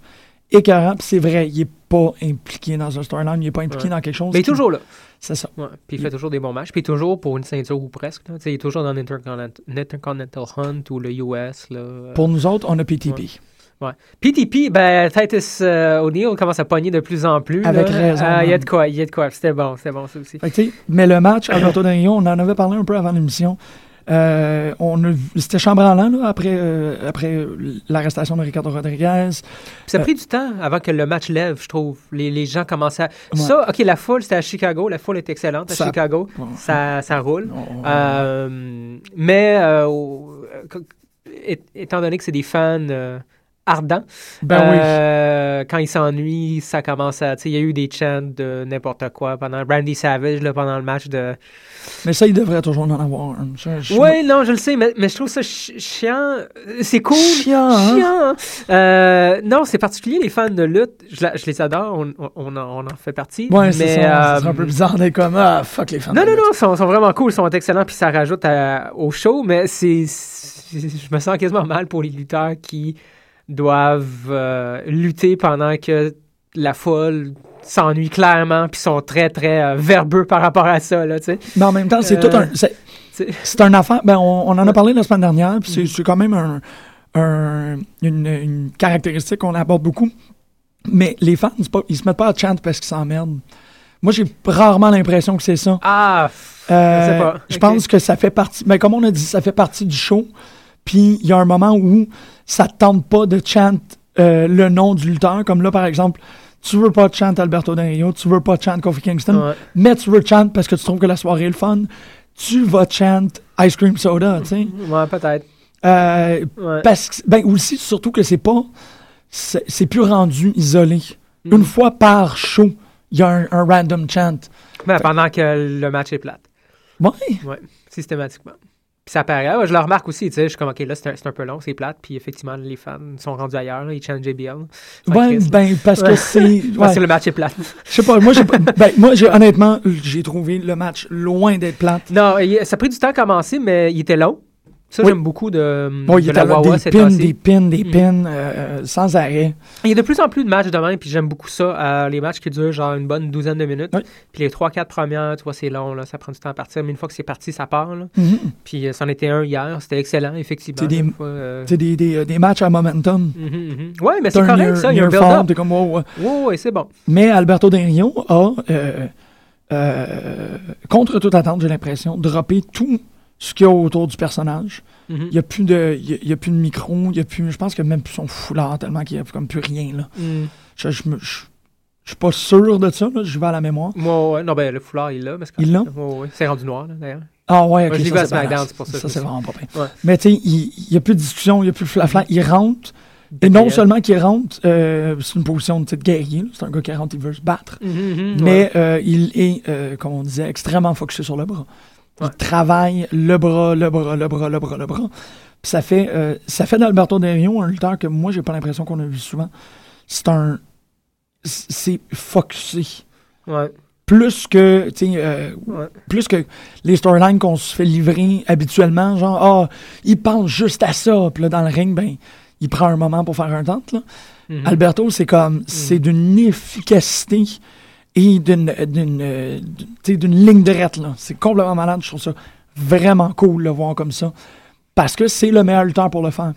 écœurant. Puis c'est vrai, il n'est pas impliqué dans un storyline, il n'est pas impliqué Ouais. dans quelque chose. Mais il est toujours là. C'est ça. Ouais, Puis il fait toujours des bons matchs. Puis toujours pour une ceinture ou presque. Il est toujours dans l'Intercontinental Hunt ou le US. Là. Pour nous autres, on a PTP. Ouais. PTP, ben, Titus euh, O'Neill commence à pogner de plus en plus. Avec là. raison, Ah, Il y a de quoi, il y a de quoi. C'était bon, c'était bon ça aussi. Fait que, mais le match, Alberto Rio, on en avait parlé un peu avant l'émission. Euh, on C'était chambranlant là, après, euh, après l'arrestation de Ricardo Rodriguez. Ça a Euh, pris du temps avant que le match lève, je trouve. Les, les gens commençaient à... Ouais. Ça, OK, la foule, c'était à Chicago. La foule est excellente à Ça- Chicago. Ouais. Ça, ça roule. ouais. Mais étant donné que c'est des fans ardents, Ben oui. euh, quand ils s'ennuient, ça commence à... tu sais, Il y a eu des chants de n'importe quoi pendant... Randy Savage, là, pendant le match de... Mais ça, il devrait toujours en avoir un. Oui, non, je le sais, mais, mais je trouve ça chi- chiant. C'est cool. Chiant, hein? Chiant, hein? Euh, non, c'est particulier, les fans de lutte. Je, les adore, on, on- on en, fait partie. Ouais, c'est ça. euh, C'est un peu bizarre d'être comme Ah, fuck les fans. Non, de non, lutte. non, ils sont, sont vraiment cool, ils sont excellents, puis ça rajoute à- au show, mais c'est- Je me sens quasiment mal pour les lutteurs qui doivent euh, lutter pendant que la foule s'ennuie clairement, puis sont très, très euh, verbeux par rapport à ça, là, tu sais. Mais en même temps, c'est Euh, tout un. C'est c'est- un affaire. Ben, on, on en a parlé la semaine dernière, puis c'est- c'est quand même un, un- une, une caractéristique qu'on aborde beaucoup. Mais les fans, pas, ils se mettent pas à chant parce qu'ils s'emmerdent. Moi, j'ai rarement l'impression que c'est ça. Ah, Euh, je sais pas. je pense que ça fait partie. Mais comme on a dit, ça fait partie du show. Puis il y a un moment où ça te tente pas de chant euh, le nom du lutteur. Comme là, par exemple, tu veux pas chant Alberto Del Rio, tu veux pas chant Kofi Kingston, Ouais. mais tu veux chant parce que tu trouves que la soirée est le fun. Tu vas chant Ice Cream Soda, tu sais. Ouais, peut-être. Euh, Ouais. Parce que, ben aussi, surtout que c'est pas. C'est plus rendu isolé. Mm. Une fois par show, il y a un, un random chant. Ben, pendant que le match est plate. Ouais. Ouais, systématiquement. Puis ça paraît. Ah, ouais, je le remarque aussi, tu sais, je suis comme, OK, là, c'est un, peu long, c'est plate, puis effectivement, les fans sont rendus ailleurs, là, ils chantent JBL. Ouais, Chris, là. ben, parce que c'est- Parce que le match est plate. Je sais pas, moi, ben, moi, honnêtement, j'ai trouvé le match loin d'être plate. Non, ça a pris du temps à commencer, mais il était long. Ça, Oui. j'aime beaucoup de, Bon, il de la a Wawa des pins, des pins, des Mm. pins, euh, sans arrêt. Il y a de plus en plus de matchs de même, puis j'aime beaucoup ça. euh, les matchs qui durent genre une bonne douzaine de minutes. Puis les 3-4 premières, tu vois, c'est long, là, ça prend du temps à partir. Mais une fois que c'est parti, ça part. là. Mhm. Puis euh, c'en était un hier, c'était excellent, effectivement. C'est des, fois, euh, des, des, des matchs à momentum. mhm, mhm. Ouais, mais c'est correct, ça, il y a un build-up. comme, wow, ouais. C'est bon. Mais Alberto Del Rio a, euh, euh, contre toute attente, j'ai l'impression, droppé tout ce qu'il y a autour du personnage. Mhm. Il n'y a, plus de- y a- y a plus de micro, il y a plus, je pense qu'il n'y a même plus son foulard tellement qu'il n'y a comme plus rien. Là. Mm. Je, je, je- je suis pas sûr de ça, je vais à la mémoire. Moi, ouais, non, ben le foulard, il l'a. mais c'est Il l'a? correct. Ouais. C'est rendu noir, d'ailleurs. Ah ouais, ok. Moi, je ça, à c'est SmackDown, badass. c'est pour ça. Ça, que c'est me vraiment pas bien. Ouais. Mais tu sais, il n'y a plus de discussion, il n'y a plus de flafla. Il rentre. Et non seulement qu'il rentre, euh, c'est une position de guerrier. C'est un gars qui rentre, il veut se battre. Mhm, mhm, Mais euh, il est, euh, comme on disait, extrêmement focusé sur le bras. Il travaille le bras, le bras, le bras, le bras, le bras. Puis ça fait, euh, ça fait d'Alberto Del Rio un lutteur que moi, j'ai pas l'impression qu'on a vu souvent. C'est un. C'est focusé. Ouais. Plus que, tu sais, euh, Ouais. plus que les storylines qu'on se fait livrer habituellement, genre, ah, il pense juste à ça, puis là, dans le ring, ben, il prend un moment pour faire un tente, là. Mhm. Alberto, c'est comme, c'est d'une efficacité et d'une, d'une, euh, d'une- sais, d'une ligne droite, là. C'est complètement malade, je trouve ça vraiment cool de le voir comme ça. Parce que c'est le meilleur lutteur pour le faire.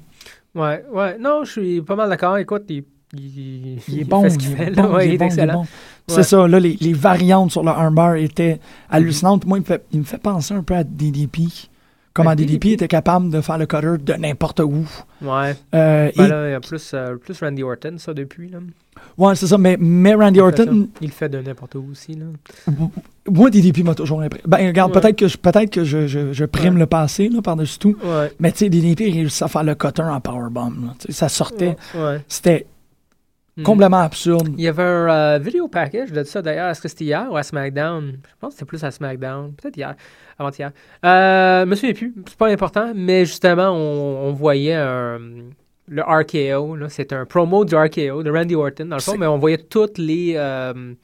Ouais, ouais. Non, je suis pas mal d'accord. Écoute, il, il, Il est bon, fait ce qu'il il fait, est bon, Ouais, il il est est bon, il est excellent. bon. Ouais. C'est ça, là, les, les variantes sur le armbar étaient hallucinantes. Moi, il me, fait, il me fait penser un peu à DDP. Comment DDP était capable de faire le cutter de n'importe où. Ouais. Euh, Ben et- là, il y a plus, euh, plus Randy Orton, ça, depuis. Là. ouais, c'est ça, mais, mais Randy. Orton, Il le fait de n'importe où aussi. Là. moi, DDP m'a toujours impressionné. Ben, regarde, Ouais. peut-être que, je, peut-être que je, je, je prime Ouais. le passé là, par-dessus tout. Ouais. Mais tu sais, DDP réussit à faire le cutter en powerbomb. là. Ça sortait. Ouais. C'était Mm. complètement absurde. Il y avait un euh, vidéo package de ça d'ailleurs. Est-ce que c'était hier ou à SmackDown? Je pense que c'était plus à SmackDown. Peut-être hier. Avant-hier. Euh, me souviens plus. C'est pas important. Mais justement, on, on voyait un- le RKO. C'était un promo du RKO de Randy Orton, dans le fond. C'est- Mais on voyait toutes les. euh,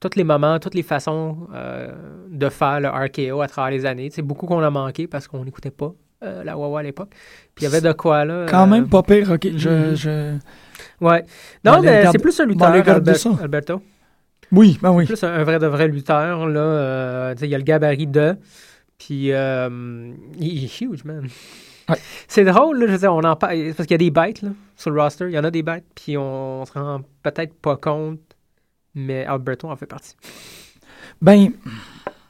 tous les moments, toutes les façons euh, de faire le RKO à travers les années. C'est beaucoup qu'on a manqué parce qu'on n'écoutait pas euh, la Wawa à l'époque. Puis il y avait de quoi, là. Quand même pas pire, ok. Je, je- Ouais. Non, mais c'est plus un lutteur, Albert- ça. Alberto. Oui, ben oui. Plus un, un vrai de vrai lutteur, là. euh, il y a le gabarit de. Puis, euh, il est huge, man. Ouais. C'est drôle, là, je veux dire, on en parle, parce qu'il y a des bêtes, là, sur le roster. Il y en a des bêtes, puis on, se rend peut-être pas compte, mais Alberto en fait partie. Ben,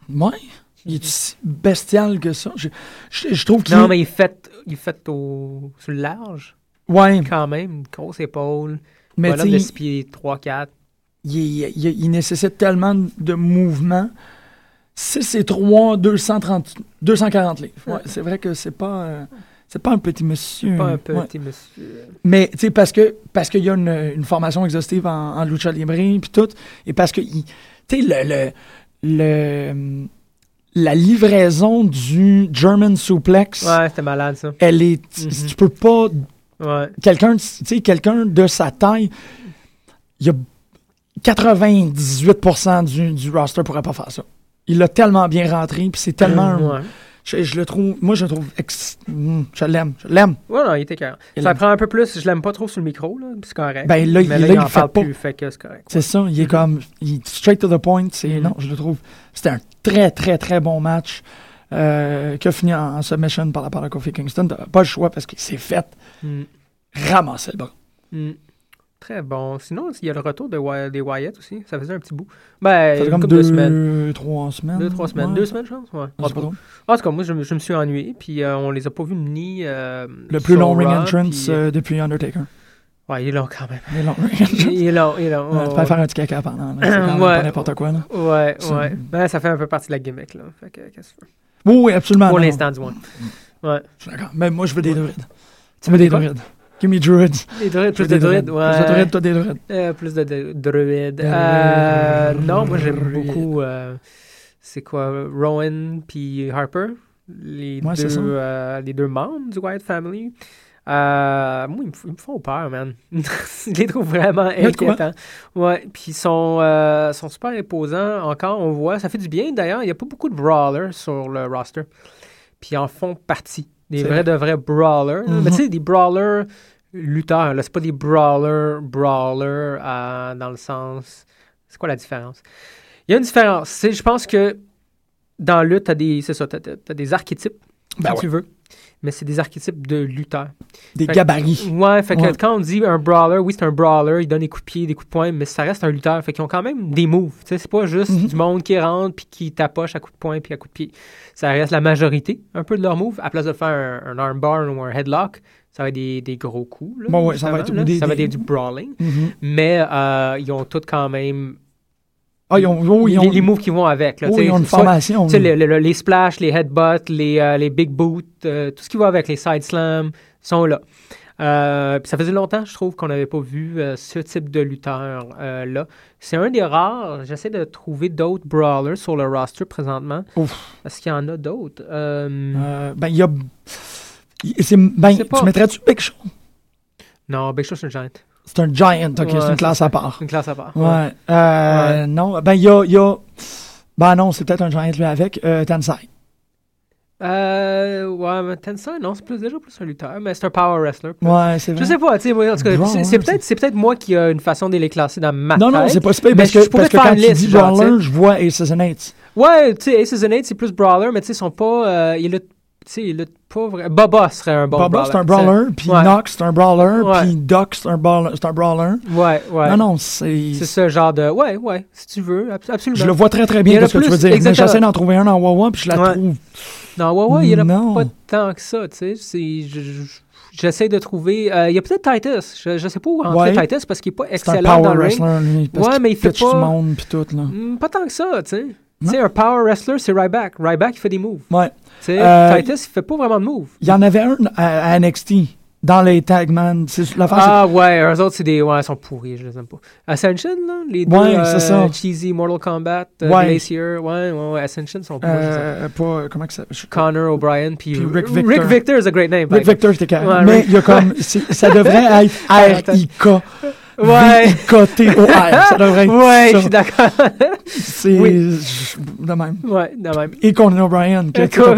ouais. Il est si bestial que ça. Je, je, je trouve qu'il Non, est- mais il fait, il fait au, sur le large. Ouais. Quand même, grosse épaule. Mais bonhomme de t'sais, 6 pieds 3-4. il, il- il- il nécessite tellement de mouvements. 6 et 3, 230, 240 livres. Ouais, c'est vrai que c'est pas, euh, c'est pas un petit monsieur. Pas un Ouais. petit monsieur. Mais, tu sais, parce que parce qu'il y a une, une formation exhaustive en, en lucha libre puis tout, et parce que, tu sais, le, le, le- la livraison du German suplex, Ouais, c'était malade, ça. elle est, Mhm. tu peux pas, Ouais. quelqu'un, quelqu'un de sa taille, il y a 98% du, du roster pourrait pas faire ça. Il l'a tellement bien rentré, puis c'est tellement, Ouais. je, je le trouve, moi je le trouve, ex- mm, je l'aime, je l'aime. Ouais, non, il était carré. Ça prend un peu plus. Je l'aime pas trop sur le micro, là, c'est correct. Ben, là, il- là, il il en fait parle pas. plus, fait que c'est correct. C'est ça, il est comme il straight to the point. C'est Mhm. non, je le trouve. C'était un très très très bon match euh, qui a fini en, en submission par la part de Kofi Kingston. T'as pas le choix parce qu'il s'est fait Mm. ramasser le bras. Mm. Très bon. Sinon, il y a le retour de des Wyatt aussi. Ça faisait un petit bout. Ben, Ça fait comme deux, de semaines. trois semaines. Deux, trois semaines. Ouais. Deux semaines, je pense. Ouais. Trop. En tout cas, moi, je, me- je me suis ennuyé. Puis euh, on les a pas vus ni. euh, Le plus long ring entrance puis, euh, depuis Undertaker. Ouais, il est long quand même. Le long ring entrance. Il est long, il est long. Ouais, tu peux faire un petit caca pendant. C'est quand même Ouais. pas n'importe quoi. Là. Ouais, ouais. Ben, ça fait un peu partie de la gimmick, là. Fait que, qu'est-ce que tu veux? Oui, oui, absolument. Pour l'instant, du moins. Ouais. Je suis d'accord. Mais moi, je veux des druides. Tu veux des druides. Give me druids. Des druides, plus de druides, Plus ouais. de druides, toi des druides. Euh, plus de, de- druides. Euh, non, moi j'aime beaucoup. euh, c'est quoi Rowan puis Harper, les, Ouais, deux, les deux membres du Wyatt Family. Euh, moi, ils me, f- ils me font peur, man. Je les trouve vraiment inquiétants. Ouais, puis ils sont, euh, sont super imposants. Encore, on voit, ça fait du bien d'ailleurs. Il n'y a pas beaucoup de brawlers sur le roster. Puis ils en font partie. Des vrais vrai. de vrais brawlers. Mais tu sais, des brawlers lutteurs. C'est pas des brawlers, brawlers euh, dans le sens. C'est quoi la différence? Il y a une différence. Je pense que dans la lutte, t'as des, c'est ça, t'as, t'as- t'as des archétypes, Ben si ouais. tu veux. Mais c'est des archétypes de lutteurs. Des Fait- gabarits. Ouais, fait que Ouais. quand on dit un brawler, oui, c'est un brawler, il donne des coups de pied, des coups de poing, mais ça reste un lutteur. Fait qu'ils ont quand même des moves. C'est pas juste Mhm. du monde qui rentre puis qui tapoche à coups de poing puis à coups de pied. Ça reste la majorité, un peu de leur move. À place de faire un, un armbar ou un headlock, ça va être des, des gros coups. Là, Bon, ouais, ça va être là. des- ça va des- du brawling. Mhm. Mais euh, ils ont tous quand même Ah, ils ont, oh, ils les, ont, les moves qui vont avec. Là, oh, ils ont une formation. tu sais, là. le- le- les splash, les headbutts, les, euh, les big boots, euh, tout ce qui va avec, les side slams, sont là. Euh, ça faisait longtemps, je trouve, qu'on n'avait pas vu ce type de lutteur euh, là. C'est un des rares. J'essaie de trouver d'autres brawlers sur le roster présentement. Ouf. Est-ce qu'il y en a d'autres? Ben, il y a. c'est- Ben, tu mettrais-tu Big Show? Non, Big Show, c'est un giant. C'est un giant, ok, Ouais, c'est une classe à part. Une classe à part. Ouais. Euh, Non, ben, il y a, y a. Ben non, c'est peut-être un giant lui avec. Euh, Tensai. Euh, ouais, mais Tensai, non, c'est plus, déjà plus un lutteur, mais c'est un power wrestler. plus. Ouais, c'est vrai. Je sais pas, tu sais, moi, en tout cas, c'est- peut-être c'est peut-être moi qui ai une façon de les classer dans ma Non, non, tête, c'est pas super parce je que, parce que quand tu dis brawler, je vois Aces and Eights. Ouais, tu sais, Aces and Eights, c'est plus brawler, mais tu sais, ils sont pas. Euh, ils luttent, sais, ils luttent pas vrai. Baba serait un bon Baba, c'est un brawler, puis Ouais. Nox, c'est un brawler, Ouais. puis Doc, c'est un brawler. C'est un brawler. Ouais, ouais. Non, non, c'est. C'est ce genre de. Ouais, ouais, si tu veux, abs- absolument. Je le vois très très Il bien, parce que tu veux dire. Mais j'essaie d'en trouver un en Wawa, puis je la Ouais. trouve. Non, ouais, il y en a pas tant que ça, tu sais. J'essaie de trouver. euh, Il y a peut-être Titus. Je, je sais pas où entrer. Titus parce qu'il est pas C'est un excellent dans power le ring. wrestler, lui. Parce Ouais, mais il fait pas- du monde, puis tout, là. Hmm, pas tant que ça, tu sais. Tu sais, un power wrestler, c'est Ryback. Ryback, il fait des moves. Ouais. Tu sais, Euh, Titus, il fait pas vraiment de moves. Il y en avait un à, à NXT, dans les Tagman. Ah ouais, eux autres, c'est des. Ouais, ils sont pourris, je les aime pas. Ascension, là, les deux. Ouais, euh, ça. Cheesy, Mortal Kombat, euh, Ouais. Glacier. Ouais, ouais, ouais, Ascension sont pourris. Euh, pas, comment que ça. Connor O'Brien, puis Puis Rick Victor. Rick Victor is a great name. Rick. Victor, c'était carré. Ouais, Mais il y a comme, ça devrait être R-I-K. Ouais. V-I-K-T-O-R. Ça devrait être Ouais, ça. je suis d'accord. C'est Oui. de même. Ouais, de même. Et Conan O'Brien. tu Conan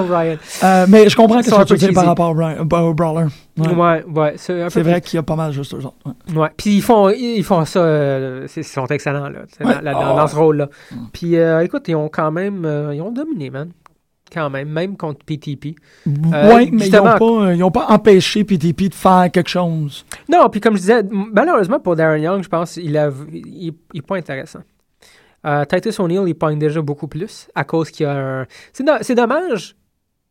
O'Brien. Euh, mais je comprends que un tu dire par rapport au, Bra- au Brawler. Ouais. Ouais, ouais. C'est un peu C'est vrai qu'il y a pas mal juste eux autres. ouais. Puis ils font, ils font ça, euh, ils sont excellents là, Ouais. dans, là- Ah dans- dans ce ouais. rôle-là. Puis euh, écoute, ils ont quand même, euh, ils ont dominé, man. Quand même, même contre PTP. Euh, ouais, mais ils n'ont pas, euh, ils ont pas empêché PTP de faire quelque chose. Non, puis comme je disais, malheureusement pour Darren Young, je pense qu'il a, il, il est pas intéressant. Euh, Titus O'Neill, il pogne déjà beaucoup plus à cause qu'il y a un. C'est, do- c'est dommage,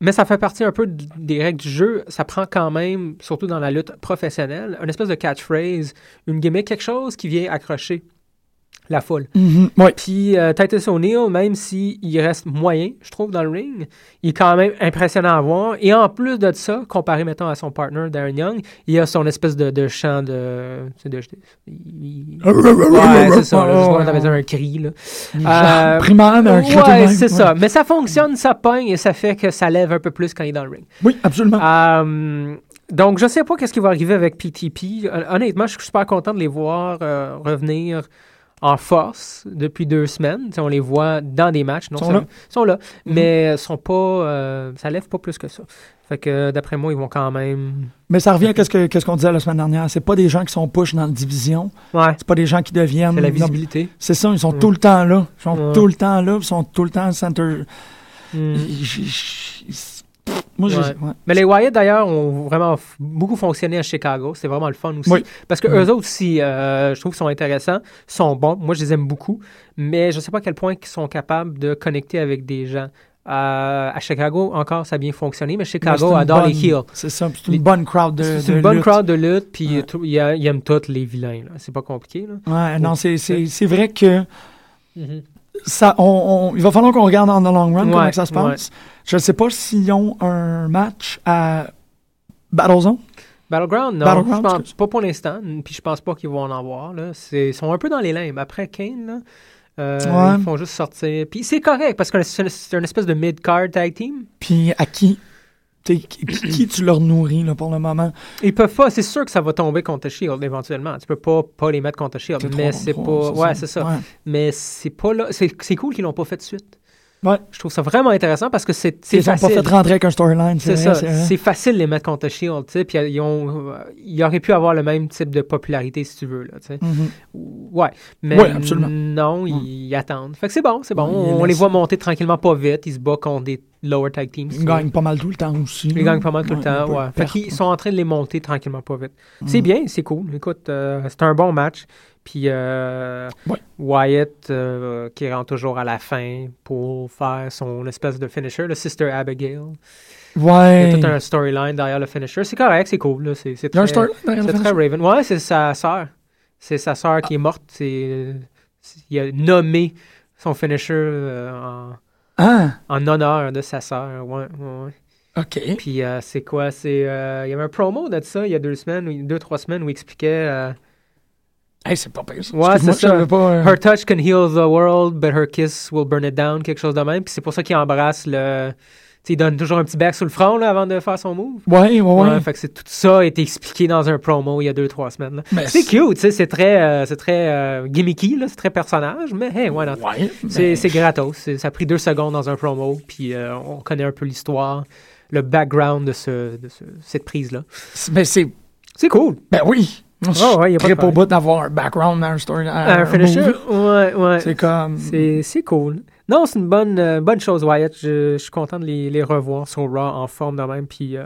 mais ça fait partie un peu des règles du jeu. Ça prend quand même, surtout dans la lutte professionnelle, une espèce de catchphrase, une gimmick, quelque chose qui vient accrocher la foule. Mhm, ouais. Puis euh, Titus O'Neill, même s'il reste moyen, je trouve, dans le ring, il est quand même impressionnant à voir. Et en plus de ça, comparé, mettons, à son partner, Darren Young, il a son espèce de, de chant de... c'est de il- ouais, c'est ça. Là, je avait un cri, là. Genre primaire, mais un cri tout de Ouais, même, c'est ouais. ça. Mais ça fonctionne, ça pogne, et ça fait que ça lève un peu plus quand il est dans le ring. Oui, absolument. Euh, donc, je sais pas qu'est-ce qui va arriver avec PTP. Hon- Honnêtement, je suis super content de les voir euh, revenir en force depuis deux semaines. On les voit dans des matchs. Non, Sont là. sont là. Mhm. Mais sont pas, euh, ça lève pas plus que ça. Fait que d'après moi, ils vont quand même. Mais ça revient à ce que- qu'est-ce qu'on disait la semaine dernière. C'est pas des gens qui sont push dans la division. Ouais. C'est pas des gens qui deviennent. C'est la visibilité. C'est ça, ils sont Ouais. tout le temps là. Ils sont Ouais. tout le temps là. Ils sont tout le temps center. Ils- ils- ils- Moi. Ouais. ouais. Mais les Wyatt, d'ailleurs, ont vraiment beaucoup fonctionné à Chicago. C'était vraiment le fun aussi. Oui. Parce que Mm. eux autres aussi, euh, je trouve qu'ils sont intéressants, sont bons. Moi, je les aime beaucoup. Mais je ne sais pas à quel point ils sont capables de connecter avec des gens. Euh, à Chicago, encore, ça a bien fonctionné, mais Chicago c'est adore bonne- les heels. C'est ça. C'est une Les- bonne crowd de. C'est de une bonne lutte. crowd de lutte, puis ils aiment tous les vilains. C'est pas compliqué. Là. Ouais, non, c'est- c'est c'est vrai que. Mhm. Ça, on, on- il va falloir qu'on regarde en the long run comment Ouais, ça se ouais. passe. Je ne sais pas s'ils ont un match à Battlezone. Battleground, non. Battleground, je pense, pas pour l'instant. Puis je pense pas qu'ils vont en avoir. Là. Ils sont un peu dans les limbes. Après Kane, là, euh, Ouais. ils font juste sortir. Puis c'est correct parce que c'est une espèce de mid-card tag team. Puis à qui qui, qui- tu leur nourris là, pour le moment? Ils peuvent pas. C'est sûr que ça va tomber contre Shield éventuellement. Tu peux pas, pas les mettre contre Shield. Mais c'est pas. Ouais, c'est ça. Ouais. Mais c'est pas là. C'est cool qu'ils l'ont pas fait de suite. Ouais. Je trouve ça vraiment intéressant parce que c'est Ils sont pas facile. fait rentrer avec un storyline. C'est ça. c'est facile de les mettre contre Shield, tu sais. Puis ils ont, euh, ils auraient pu avoir le même type de popularité si tu veux, là, tu sais. Mhm. Ouais. Mais Ouais, absolument. non, ils, ils attendent. Fait que c'est bon, c'est bon. On les voit monter tranquillement pas vite. Ils se battent contre des lower tag teams. Ils gagnent pas mal tout le temps aussi. Ils gagnent pas mal tout le temps, pas ouais. Fait qu'ils sont en train de les monter tranquillement pas vite. Mm. C'est bien, c'est cool. Écoute, euh, c'est un bon match. Puis euh, Wyatt euh, qui rentre toujours à la fin pour faire son espèce de finisher, le Sister Abigail. Ouais. Il y a tout un storyline derrière le finisher. C'est correct, c'est cool. C'est, très- storyline derrière le C'est très? Raven. Ouais, c'est sa sœur. C'est sa sœur qui est morte. C'est, il a nommé son finisher euh, en, Ah. en honneur de sa sœur. Ouais, ouais, ouais. OK. Puis euh, c'est quoi? C'est, euh, il y avait un promo de ça il y a deux semaines, ou deux, trois semaines, où il expliquait... Hey, c'est pas pire. Ouais, c'est ça. pas, euh, Her touch can heal the world, but her kiss will burn it down, quelque chose de même. Puis c'est pour ça qu'il embrasse le... Tu sais, il donne toujours un petit bec sur le front là, avant de faire son move. Ouais, ouais, ouais. fait que tout ça a été expliqué dans un promo il y a deux, trois semaines. C'est cute, c'est très, euh, c'est très euh, gimmicky, là, c'est très personnage, mais hey? Ouais, c'est, mais- c'est gratos. Ça a pris deux secondes dans un promo, puis euh, on connaît un peu l'histoire, le background de, ce, de ce- cette prise-là. Mais c'est. C'est cool. Ben oui. Ouais, ouais, y a pas de au bout d'avoir un background dans un story. Un finisher? Ouais, ouais. C'est comme. C'est, cool. Non, c'est une bonne, euh, bonne chose, Wyatt. Je, je suis content de les, les revoir sur Raw en forme de même, puis euh,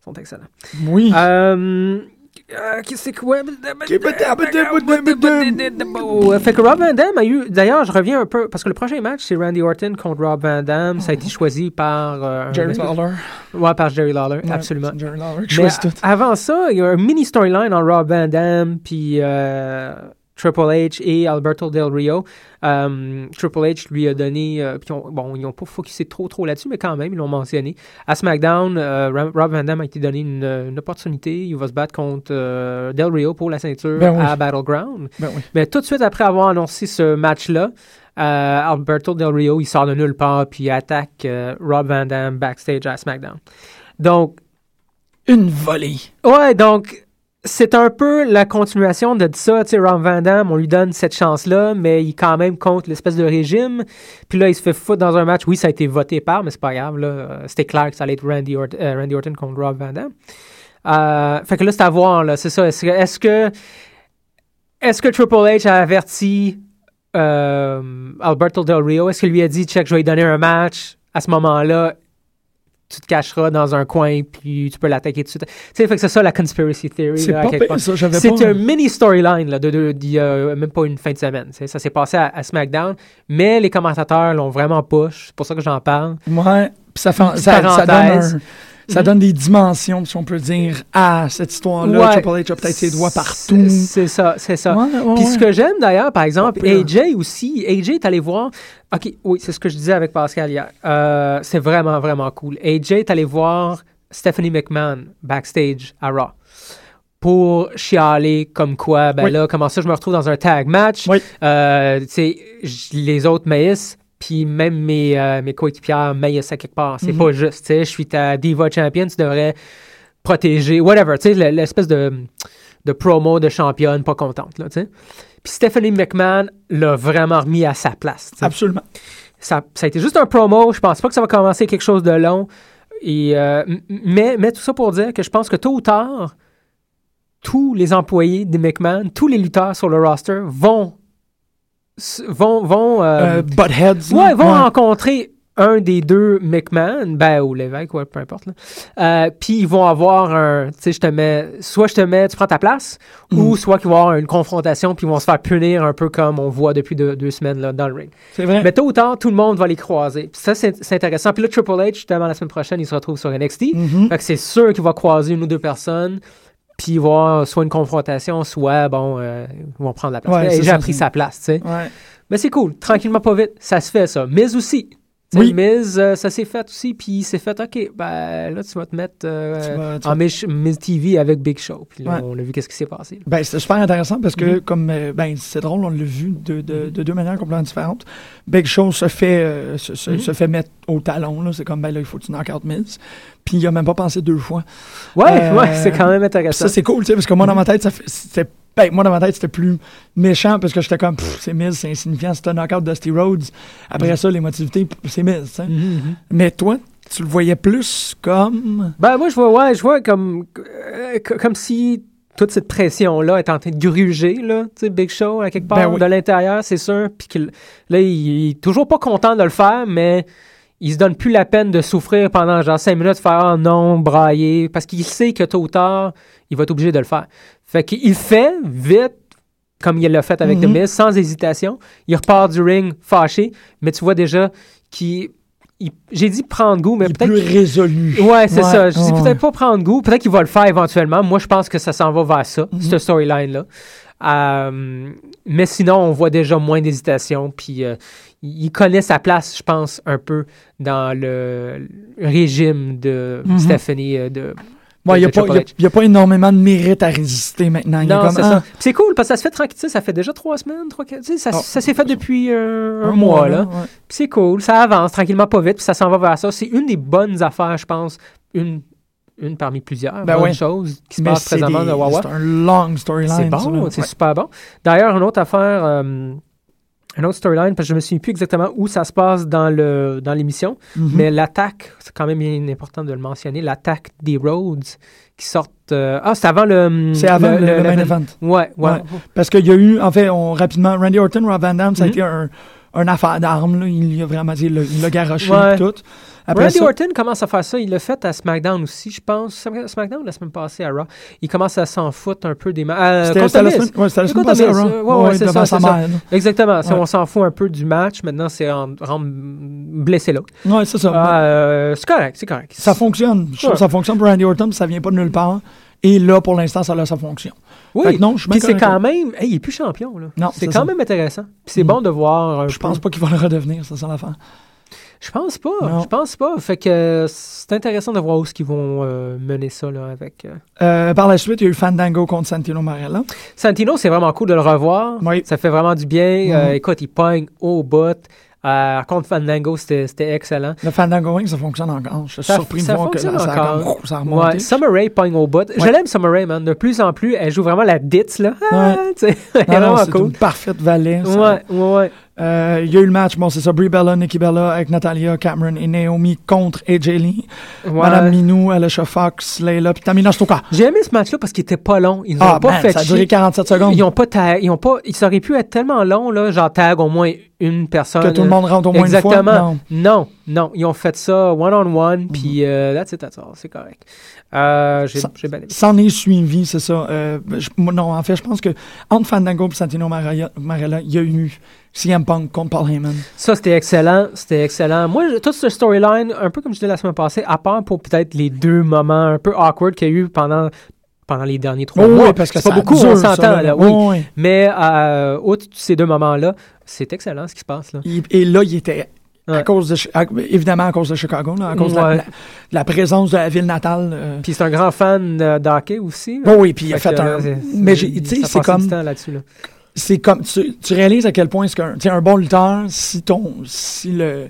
ils sont excellents. Oui. Euh, qu'est-ce que ouais, Oh, fait que Rob Van Dam a eu d'ailleurs je reviens un peu parce que le prochain match c'est Randy Orton contre Rob Van Dam ça a été choisi par euh, Jerry Lawler. ouais par Jerry Lawler Ouais, absolument Jerry Lawler Mais tout. avant ça il y a un mini storyline en Rob Van Dam puis euh, Triple H et Alberto Del Rio. Euh, Triple H lui a donné, euh, puis on- bon, ils n'ont pas focusé trop trop là-dessus, mais quand même, ils l'ont mentionné. À SmackDown, euh, Rob Van Dam a été donné une, une opportunité. Il va se battre contre euh, Del Rio pour la ceinture Ben oui. à Battleground. Ben oui. Mais tout de suite après avoir annoncé ce match-là, Alberto Del Rio, il sort de nulle part puis il attaque Rob Van Dam backstage à SmackDown. Donc, Une volée. Ouais, donc, c'est un peu la continuation de ça. Tu sais, Ron Van Damme, on lui donne cette chance-là, mais il quand même contre l'espèce de régime. Puis là, il se fait foutre dans un match. Oui, ça a été voté par, mais c'est pas grave. là. C'était clair que ça allait être Randy, Ort- euh, Randy Orton contre Rob Van Damme. Euh, fait que là, c'est à voir. là, C'est ça. Est-ce que Triple H a averti euh, Alberto Del Rio? Est-ce qu'il lui a dit, check, je vais lui donner un match à ce moment-là? Tu te cacheras dans un coin, puis tu peux l'attaquer tout de suite. Tu sais, fait que c'est ça la conspiracy theory. C'est pas un mini storyline là, de, de- d'il y a même pas une fin de semaine. Ça s'est passé à, à SmackDown, mais les commentateurs l'ont vraiment push. C'est pour ça que j'en parle. Ouais, ça, fait, ça, ça donne, un- ça Mhm. donne des dimensions, si on peut dire, à cette histoire-là. Ouais. Triple H a peut-être ses doigts partout. C'est ça, c'est ça. Ouais, ouais, Puis ce que j'aime d'ailleurs, par exemple. AJ aussi, AJ est allé voir. Ok, oui, c'est ce que je disais avec Pascal hier. Euh, c'est vraiment, vraiment cool. AJ est allé voir Stephanie McMahon backstage à Raw pour chialer comme quoi, ben Oui. là, comment ça, je me retrouve dans un tag match. Euh, tu sais, j- les autres maïs, puis même mes, euh, mes coéquipières maïs à quelque part. C'est Mhm. pas juste, tu sais, je suis ta diva champion, tu devrais protéger, whatever, tu sais, l- l'espèce de, de promo de championne pas contente, là, tu sais. Puis Stephanie McMahon l'a vraiment remis à sa place. Absolument. Ça, ça a été juste un promo. Je pense pas que ça va commencer quelque chose de long. Et, euh, mais, mais tout ça pour dire que je pense que tôt ou tard, tous les employés des McMahon, tous les lutteurs sur le roster vont vont vont euh, Euh, ouais, vont Ouais. rencontrer un des deux McMahon, ben ou l'évêque, ouais, peu importe. Euh, Puis ils vont avoir un, tu sais, je te mets, soit je te mets, tu prends ta place, ou Mm. soit qu'ils vont avoir une confrontation, puis ils vont se faire punir un peu comme on voit depuis deux, deux semaines là, dans le ring. C'est vrai. Mais tôt ou tard, tout le monde va les croiser. Ça, c'est c'est intéressant. Puis là, Triple H, justement, la semaine prochaine, il se retrouve sur NXT. Mhm. Fait que c'est sûr qu'il va croiser une ou deux personnes, puis il va avoir soit une confrontation, soit, bon, euh, ils vont prendre la place. Ouais, c'est J'ai ça, pris c'est- sa place, tu sais. Ouais. Mais c'est cool. Tranquillement, pas vite. Ça se fait, ça. Miz aussi. Oui. Miz, euh, ça s'est fait aussi, puis il s'est fait, OK, ben là, tu vas te mettre euh, vas- en Miz, Miz TV avec Big Show. Puis là, Ouais. on a vu qu'est-ce qui s'est passé. là. Ben, c'était super intéressant parce que, Mhm. comme, ben, c'est drôle, on l'a vu de, de, de deux manières complètement différentes. Big Show se fait, euh, se, Mhm. se fait mettre au talon, là. C'est comme, ben là, il faut que tu knock out Miz. Puis il a même pas pensé deux fois. Ouais, Euh, ouais, c'est quand même intéressant. Ça, c'est cool, tu sais, parce que moi, dans ma tête, ça fait- c'était. Ben, moi, dans ma tête, c'était plus méchant parce que j'étais comme, c'est Miz, c'est insignifiant, c'est un knockout Dusty Rhodes. Après Mhm. ça, l'émotivité, c'est Miz, tu sais. Mhm, mhm. Mais toi, tu le voyais plus comme. Ben, moi, je vois, ouais, je vois comme, euh, co- comme si toute cette pression-là est en train de gruger, là, tu sais, Big Show, à quelque part, Ben oui. de l'intérieur, c'est sûr. Puis là, il, il est toujours pas content de le faire, mais il se donne plus la peine de souffrir pendant genre cinq minutes, faire ah non, brailler, parce qu'il sait que tôt ou tard, il va être obligé de le faire. Fait qu'il fait vite, comme il l'a fait avec Mhm. The Miz, sans hésitation. Il repart du ring fâché, mais tu vois déjà qu'il. il- J'ai dit prendre goût, mais il est peut-être plus qu'il- résolu. Ouais, c'est Ouais, ça. Je dis peut-être pas prendre goût. Peut-être qu'il va le faire éventuellement. Moi, je pense que ça s'en va vers ça, Mhm. cette storyline-là. Euh, mais sinon, on voit déjà moins d'hésitation. Puis euh, il connaît sa place, je pense, un peu dans le régime de Mhm. Stephanie. euh, de, il n'y a, pas- a- énormément de mérite à résister maintenant. Non, c'est ah, ça. C'est cool parce que ça se fait tranquille. Ça fait déjà trois semaines, trois, ça, Oh. ça s'est fait depuis euh, un, Un mois. mois, là. ouais. C'est cool. Ça avance tranquillement, pas vite. Puis ça s'en va vers ça. C'est une des bonnes affaires, je pense. Une, une parmi plusieurs Ben bonnes ouais. choses qui se c'est présentement des- de Wawa. C'est un long storyline. C'est bon, c'est Ouais. super bon. D'ailleurs, une autre affaire, euh, une autre storyline, parce que je me souviens plus exactement où ça se passe dans le dans l'émission, Mhm. mais l'attaque, c'est quand même bien important de le mentionner, l'attaque des Rhodes qui sortent. euh, ah, c'est avant le. C'est avant le, le main event. Ouais, ouais. Ouais. Parce qu'il y a eu, en fait, on, rapidement, Randy Orton, Rob Van Damme, ça a Mhm. été un, un affaire d'armes. là. Il a vraiment dit, il l'a- garoché Ouais. tout. Après Randy ça, Orton commence à faire ça. Il l'a fait à SmackDown aussi, je pense. SmackDown la semaine passée à Raw. Il commence à s'en foutre un peu des matchs. Euh, C'était- la semaine- ouais, c'était la semaine Contre passée à Miz, Raw. euh, Ouais, Ouais, ouais, c'est ça, ça. Exactement. Si on s'en fout un peu du match, maintenant, c'est rendre, blessé l'autre. Ouais, c'est ça. Euh, c'est correct, c'est correct. ça fonctionne. Je trouve ça fonctionne pour Randy Orton, ça vient pas de nulle part. Et là, pour l'instant, ça a sa fonction. Oui, non, je puis c'est quand même... hey, il est plus champion, là. Non, c'est quand ça. même intéressant. Puis c'est Mm. bon de voir un Je pense pas qu'il va le redevenir, ça l'affaire. Je pense pas, Non. je pense pas. Fait que euh, c'est intéressant de voir où est-ce qu'ils vont euh, mener ça, là, avec... euh, Euh, par la suite, il y a eu Fandango contre Santino Marella. Santino, c'est vraiment cool de le revoir. Oui. Ça fait vraiment du bien. Mhm. Euh, écoute, il pogne au bout Euh, contre Fandango, c'était excellent. Le Fandango Wing, ça fonctionne encore. Je suis Ça- surpris de ça voir que là, ça, encore. ça a remonté. Ouais, Summer Rae pogne au bout. Je Ouais. l'aime, Summer Rae, man. De plus en plus, elle joue vraiment la ditz, là. Ah, Ouais. elle est vraiment cool. une parfaite ça. Ouais, ouais, ouais. Euh, Il y a eu le match, bon, c'est ça, Brie Bella, Nikki Bella avec Natalia, Cameron et Naomi contre AJ Lee. Ouais. Madame Minou, Alicia Fox, Layla, puis Tamina Stoka. J'ai aimé ce match-là parce qu'il était pas long. Ils nous Ah, ont pas man, fait ça a duré 47 secondes. Ils ont pas tag- ils ont pas, ils auraient pu être tellement longs, là, genre tag au moins une personne. Que tout le monde rentre au moins une fois? Exactement. Non. Non, non. Ils ont fait ça one-on-one, Mhm. puis euh, that's it, that's all. C'est correct. Euh, j'ai Ça- j'ai bien aimé. S'en est suivi, c'est ça. Euh, je- non, en fait, je pense que entre Fandango et Santino Marella, il y a eu CM Punk contre Paul Heyman. Ça, c'était excellent. C'était excellent. Moi, toute cette storyline, un peu comme je disais la semaine passée, à part pour peut-être les deux moments un peu awkward qu'il y a eu pendant, pendant les derniers trois Oh, mois. oui, parce que c'est pas beaucoup, dure, on ça, s'entend, là. là, oui. Oui, oui. Mais, euh, outre ces deux moments-là, c'est excellent ce qui se passe, là. Il- et là, il était. À cause de, Chi- à- évidemment à cause de Chicago, là, à cause de, la, Ouais. la- de la présence de la ville natale. euh. Puis c'est un grand fan euh, d'hockey aussi. Oh oui, puis il a Fait un. là, c'est- Mais tu sais, c'est comme. temps là-dessus, là. c'est comme tu, tu réalises à quel point c'est qu'un un bon lutteur si ton si le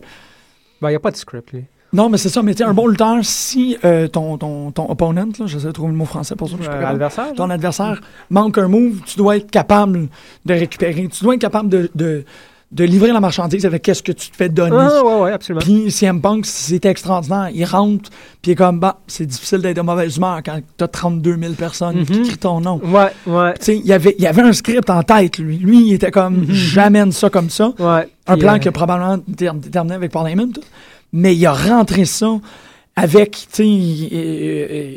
Ben, il n'y a pas de script, lui. non mais c'est ça mais tu un bon lutteur si euh, ton, ton, ton opponent là j'essaie de trouver le mot français pour ça je Euh, adversaire, ton adversaire manque un move tu dois être capable de récupérer tu dois être capable de, de, de livrer la marchandise avec qu'est-ce que tu te fais donner Ah, ouais, ouais, absolument. puis CM Punk c'était extraordinaire il rentre puis il est comme bah c'est difficile d'être de mauvaise humeur quand t'as 32 000 personnes qui Mhm. crient ton nom Ouais, ouais. tu sais, il y avait, il avait un script en tête, lui. Lui, il était comme, j'amène ça comme ça. Ouais. Un plan euh, qui a probablement déterminé avec Paul Heyman, tout. Mais il a rentré ça avec, tu sais,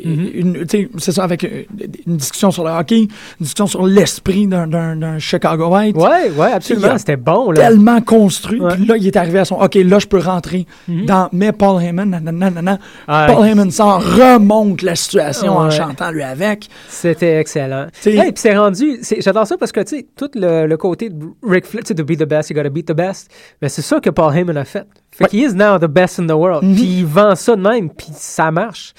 une- tu sais, c'est ça, avec euh, une discussion sur le hockey, une discussion sur l'esprit d'un- Chicago White. Ouais, ouais, absolument. C'était bon, là. Tellement construit. Puis là, il est arrivé à son, OK, là, je peux rentrer Mhm. dans, mais Paul Heyman, nanana, nanana. Paul Heyman s'en remonte la situation en chantant lui avec. C'était excellent. T'sais- Hey, puis c'est rendu. J'adore ça parce que, tu sais, tout le, le côté de Rick Flair, tu sais, to be the best, you gotta beat the best. Mais c'est ça que Paul Heyman a fait. Fait qu'il is now the best in the world. Mhm. Puis il vend ça de même, puis ça marche.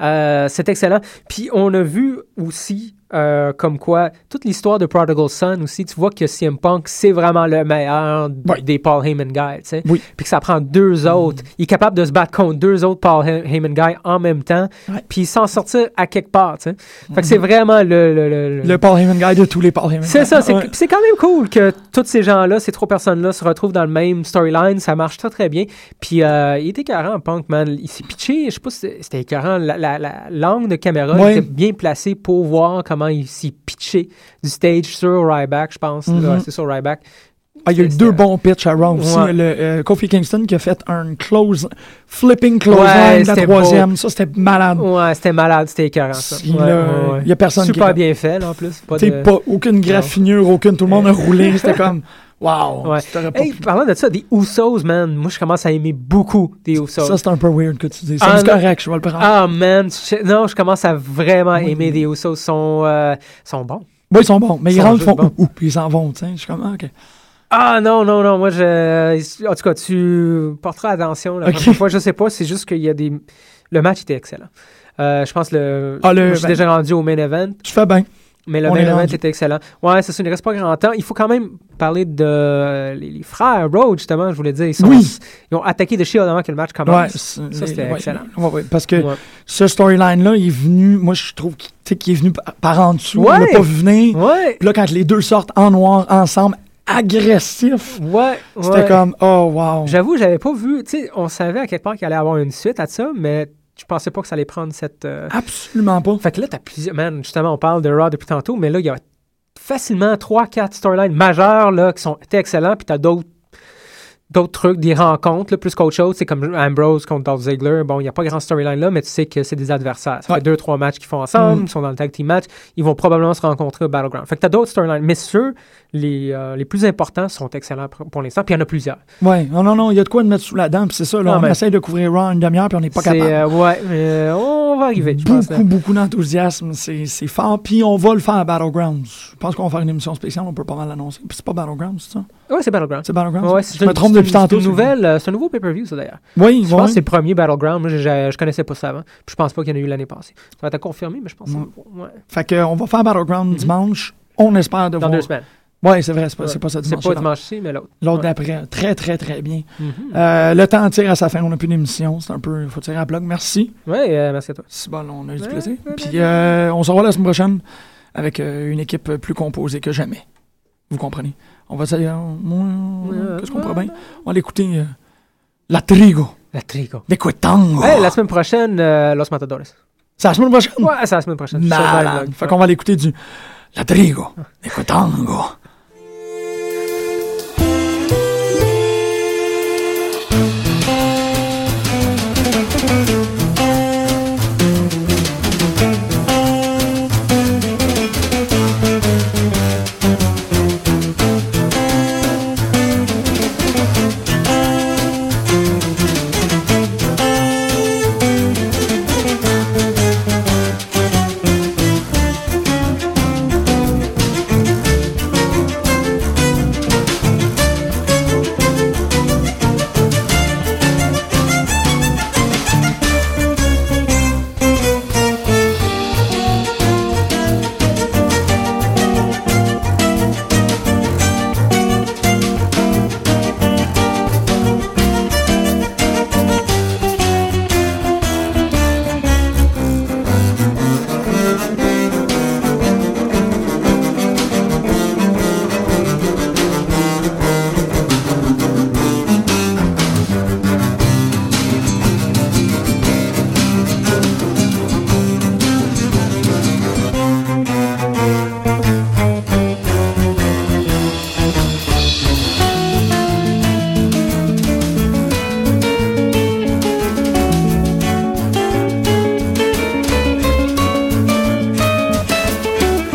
Euh, c'est excellent. Puis on a vu aussi, euh, comme quoi, toute l'histoire de Prodigal Son aussi, tu vois que CM Punk, c'est vraiment le meilleur des Paul Heyman guys, tu sais. Oui. Puis que ça prend deux autres. Il est capable de se battre contre deux autres Paul Hey- Heyman guys en même temps, puis s'en sortir à quelque part, tu sais. Fait que c'est vraiment le... le, le- le- Paul Heyman guy de tous les Paul Heyman c'est guys. ça, c'est Ouais. c'est quand même cool que tous ces gens-là, ces trois personnes-là, se retrouvent dans le même storyline. Ça marche très très bien. Puis euh, il était écœurant, Punk, man. Il s'est pitché, je sais pas si c'était- c'était écœurant. La, la, la- l'angle de caméra Ouais. était bien placé pour voir comment il s'est pitché du stage sur Ryback, je pense. Mhm. Ouais, c'est sur Ryback. Ah, il y a eu deux bons pitchs à Raw aussi. Ouais. Le, euh, Kofi Kingston qui a fait un close, flipping close Ouais, la troisième. beau. Ça, c'était malade. Ouais, c'était malade, c'était écœurant, ça. Il Ouais, y a personne qui- Super bien fait, là, en plus. Pas T'sais, de- pas aucune graffinure, aucune. Tout le monde a roulé. C'était comme, wow. Ouais. Hey, parlant de ça, des Usos, man, moi je commence à aimer beaucoup des Usos. Ça, c'est un peu weird que tu dis. Ah, c'est correct, je vais le prendre. Ah, man, je- non, je commence à vraiment aimer des Usos. Ils sont, euh, sont bons. Oui, ils sont bons, mais ils, rentrent, font bons. ouh, ouh, puis ils s'en vont, tu sais. Je suis comme, ah, ok. Ah, non, non, non, moi, je... En tout cas, tu porteras attention la Ok. prochaine fois. Je sais pas, c'est juste qu'il y a des... Le match était excellent. Euh, je pense le... Ah, le- moi, je suis ben- déjà rendu au main event. Tu fais bien. Mais le main event était excellent. Ouais, c'est ça, il ne reste pas grand temps. Il faut quand même parler de euh, les, les frères Road, justement, je voulais dire. Ils, sont- Oui. ils ont attaqué The Shield avant que le match Ouais, commence. c'est- ça, c'était ouais, excellent. ouais, ouais, parce que Ouais. ce storyline-là, il est venu, moi, je trouve qu'il est venu par, par en dessous. Ouais. On l'a pas vu venir. Ouais. Puis là, quand les deux sortent en noir ensemble, agressifs, Ouais, c'était ouais. comme, oh, wow. J'avoue, j'avais pas vu. Tu sais, on savait à quelque part qu'il allait avoir une suite à ça, mais je pensais pas que ça allait prendre cette. euh, Absolument pas. Fait que là, t'as plusieurs. Man, justement, on parle de Raw depuis tantôt, mais là, il y a facilement 3-4 storylines majeures là, qui sont excellents, puis t'as d'autres d'autres trucs, des rencontres, là, plus qu'autre chose. C'est comme Ambrose contre Dolph Ziggler. Bon, il n'y a pas grand storyline là, mais tu sais que c'est des adversaires. Ça Ouais. fait deux, trois matchs qu'ils font ensemble, Mm. ils sont dans le tag team match. Ils vont probablement se rencontrer au Battleground. Fait que t'as d'autres storylines. Mais ceux, les, euh, les plus importants, sont excellents pour, pour l'instant. Puis il y en a plusieurs. Ouais, non, non, non, il y a de quoi de mettre sous la dent, puis c'est ça, là, Non, on essaye de couvrir Raw une demi-heure, puis on n'est pas capable. euh, ouais, mais euh, on va arriver, je pense. Beaucoup, beaucoup d'enthousiasme, c'est fort, puis on va le faire à Battlegrounds. Je pense qu'on va faire une émission spéciale, on peut pas mal l'annoncer. Puis c'est pas Battlegrounds, c'est ça? Ouais, c'est Battleground. C'est Battlegrounds? Ouais, je me trompe c'est depuis une- tantôt. C'est c'est- nouvelle, c'est un nouveau pay-per-view, ça d'ailleurs. Oui, Je pense que c'est le premier Battleground. Moi, je, connaissais pas ça avant. Puis je pense pas qu'il y en a eu l'année passée. Ça va être confirmé, mais je pense c'est. Ouais. Fait qu'on va faire Battleground dimanche. On espère de Dans deux semaines. Oui, c'est vrai, c'est pas, Ouais. c'est pas ça C'est dimanche. pas suivant. dimanche-ci, mais l'autre. L'autre Ouais. d'après. Très, très, très bien. Mhm. Euh, le temps tire à sa fin. On n'a plus d'émission. C'est un peu. Il faut tirer à bloc. Merci. Oui, euh, merci à toi. C'est bon, on a eu du plaisir. Puis euh, on se revoit la semaine prochaine avec une équipe plus composée que jamais. Vous comprenez? On va dire. Qu'est-ce qu'on pourrait bien? On va l'écouter. euh, La Trigo. La Trigo. De Cuetango. Hey, la semaine prochaine, euh, Los Matadores. C'est la semaine prochaine? Ouais, c'est la semaine prochaine. Live. Fait qu'on va l'écouter du La Trigo. De Cuetango.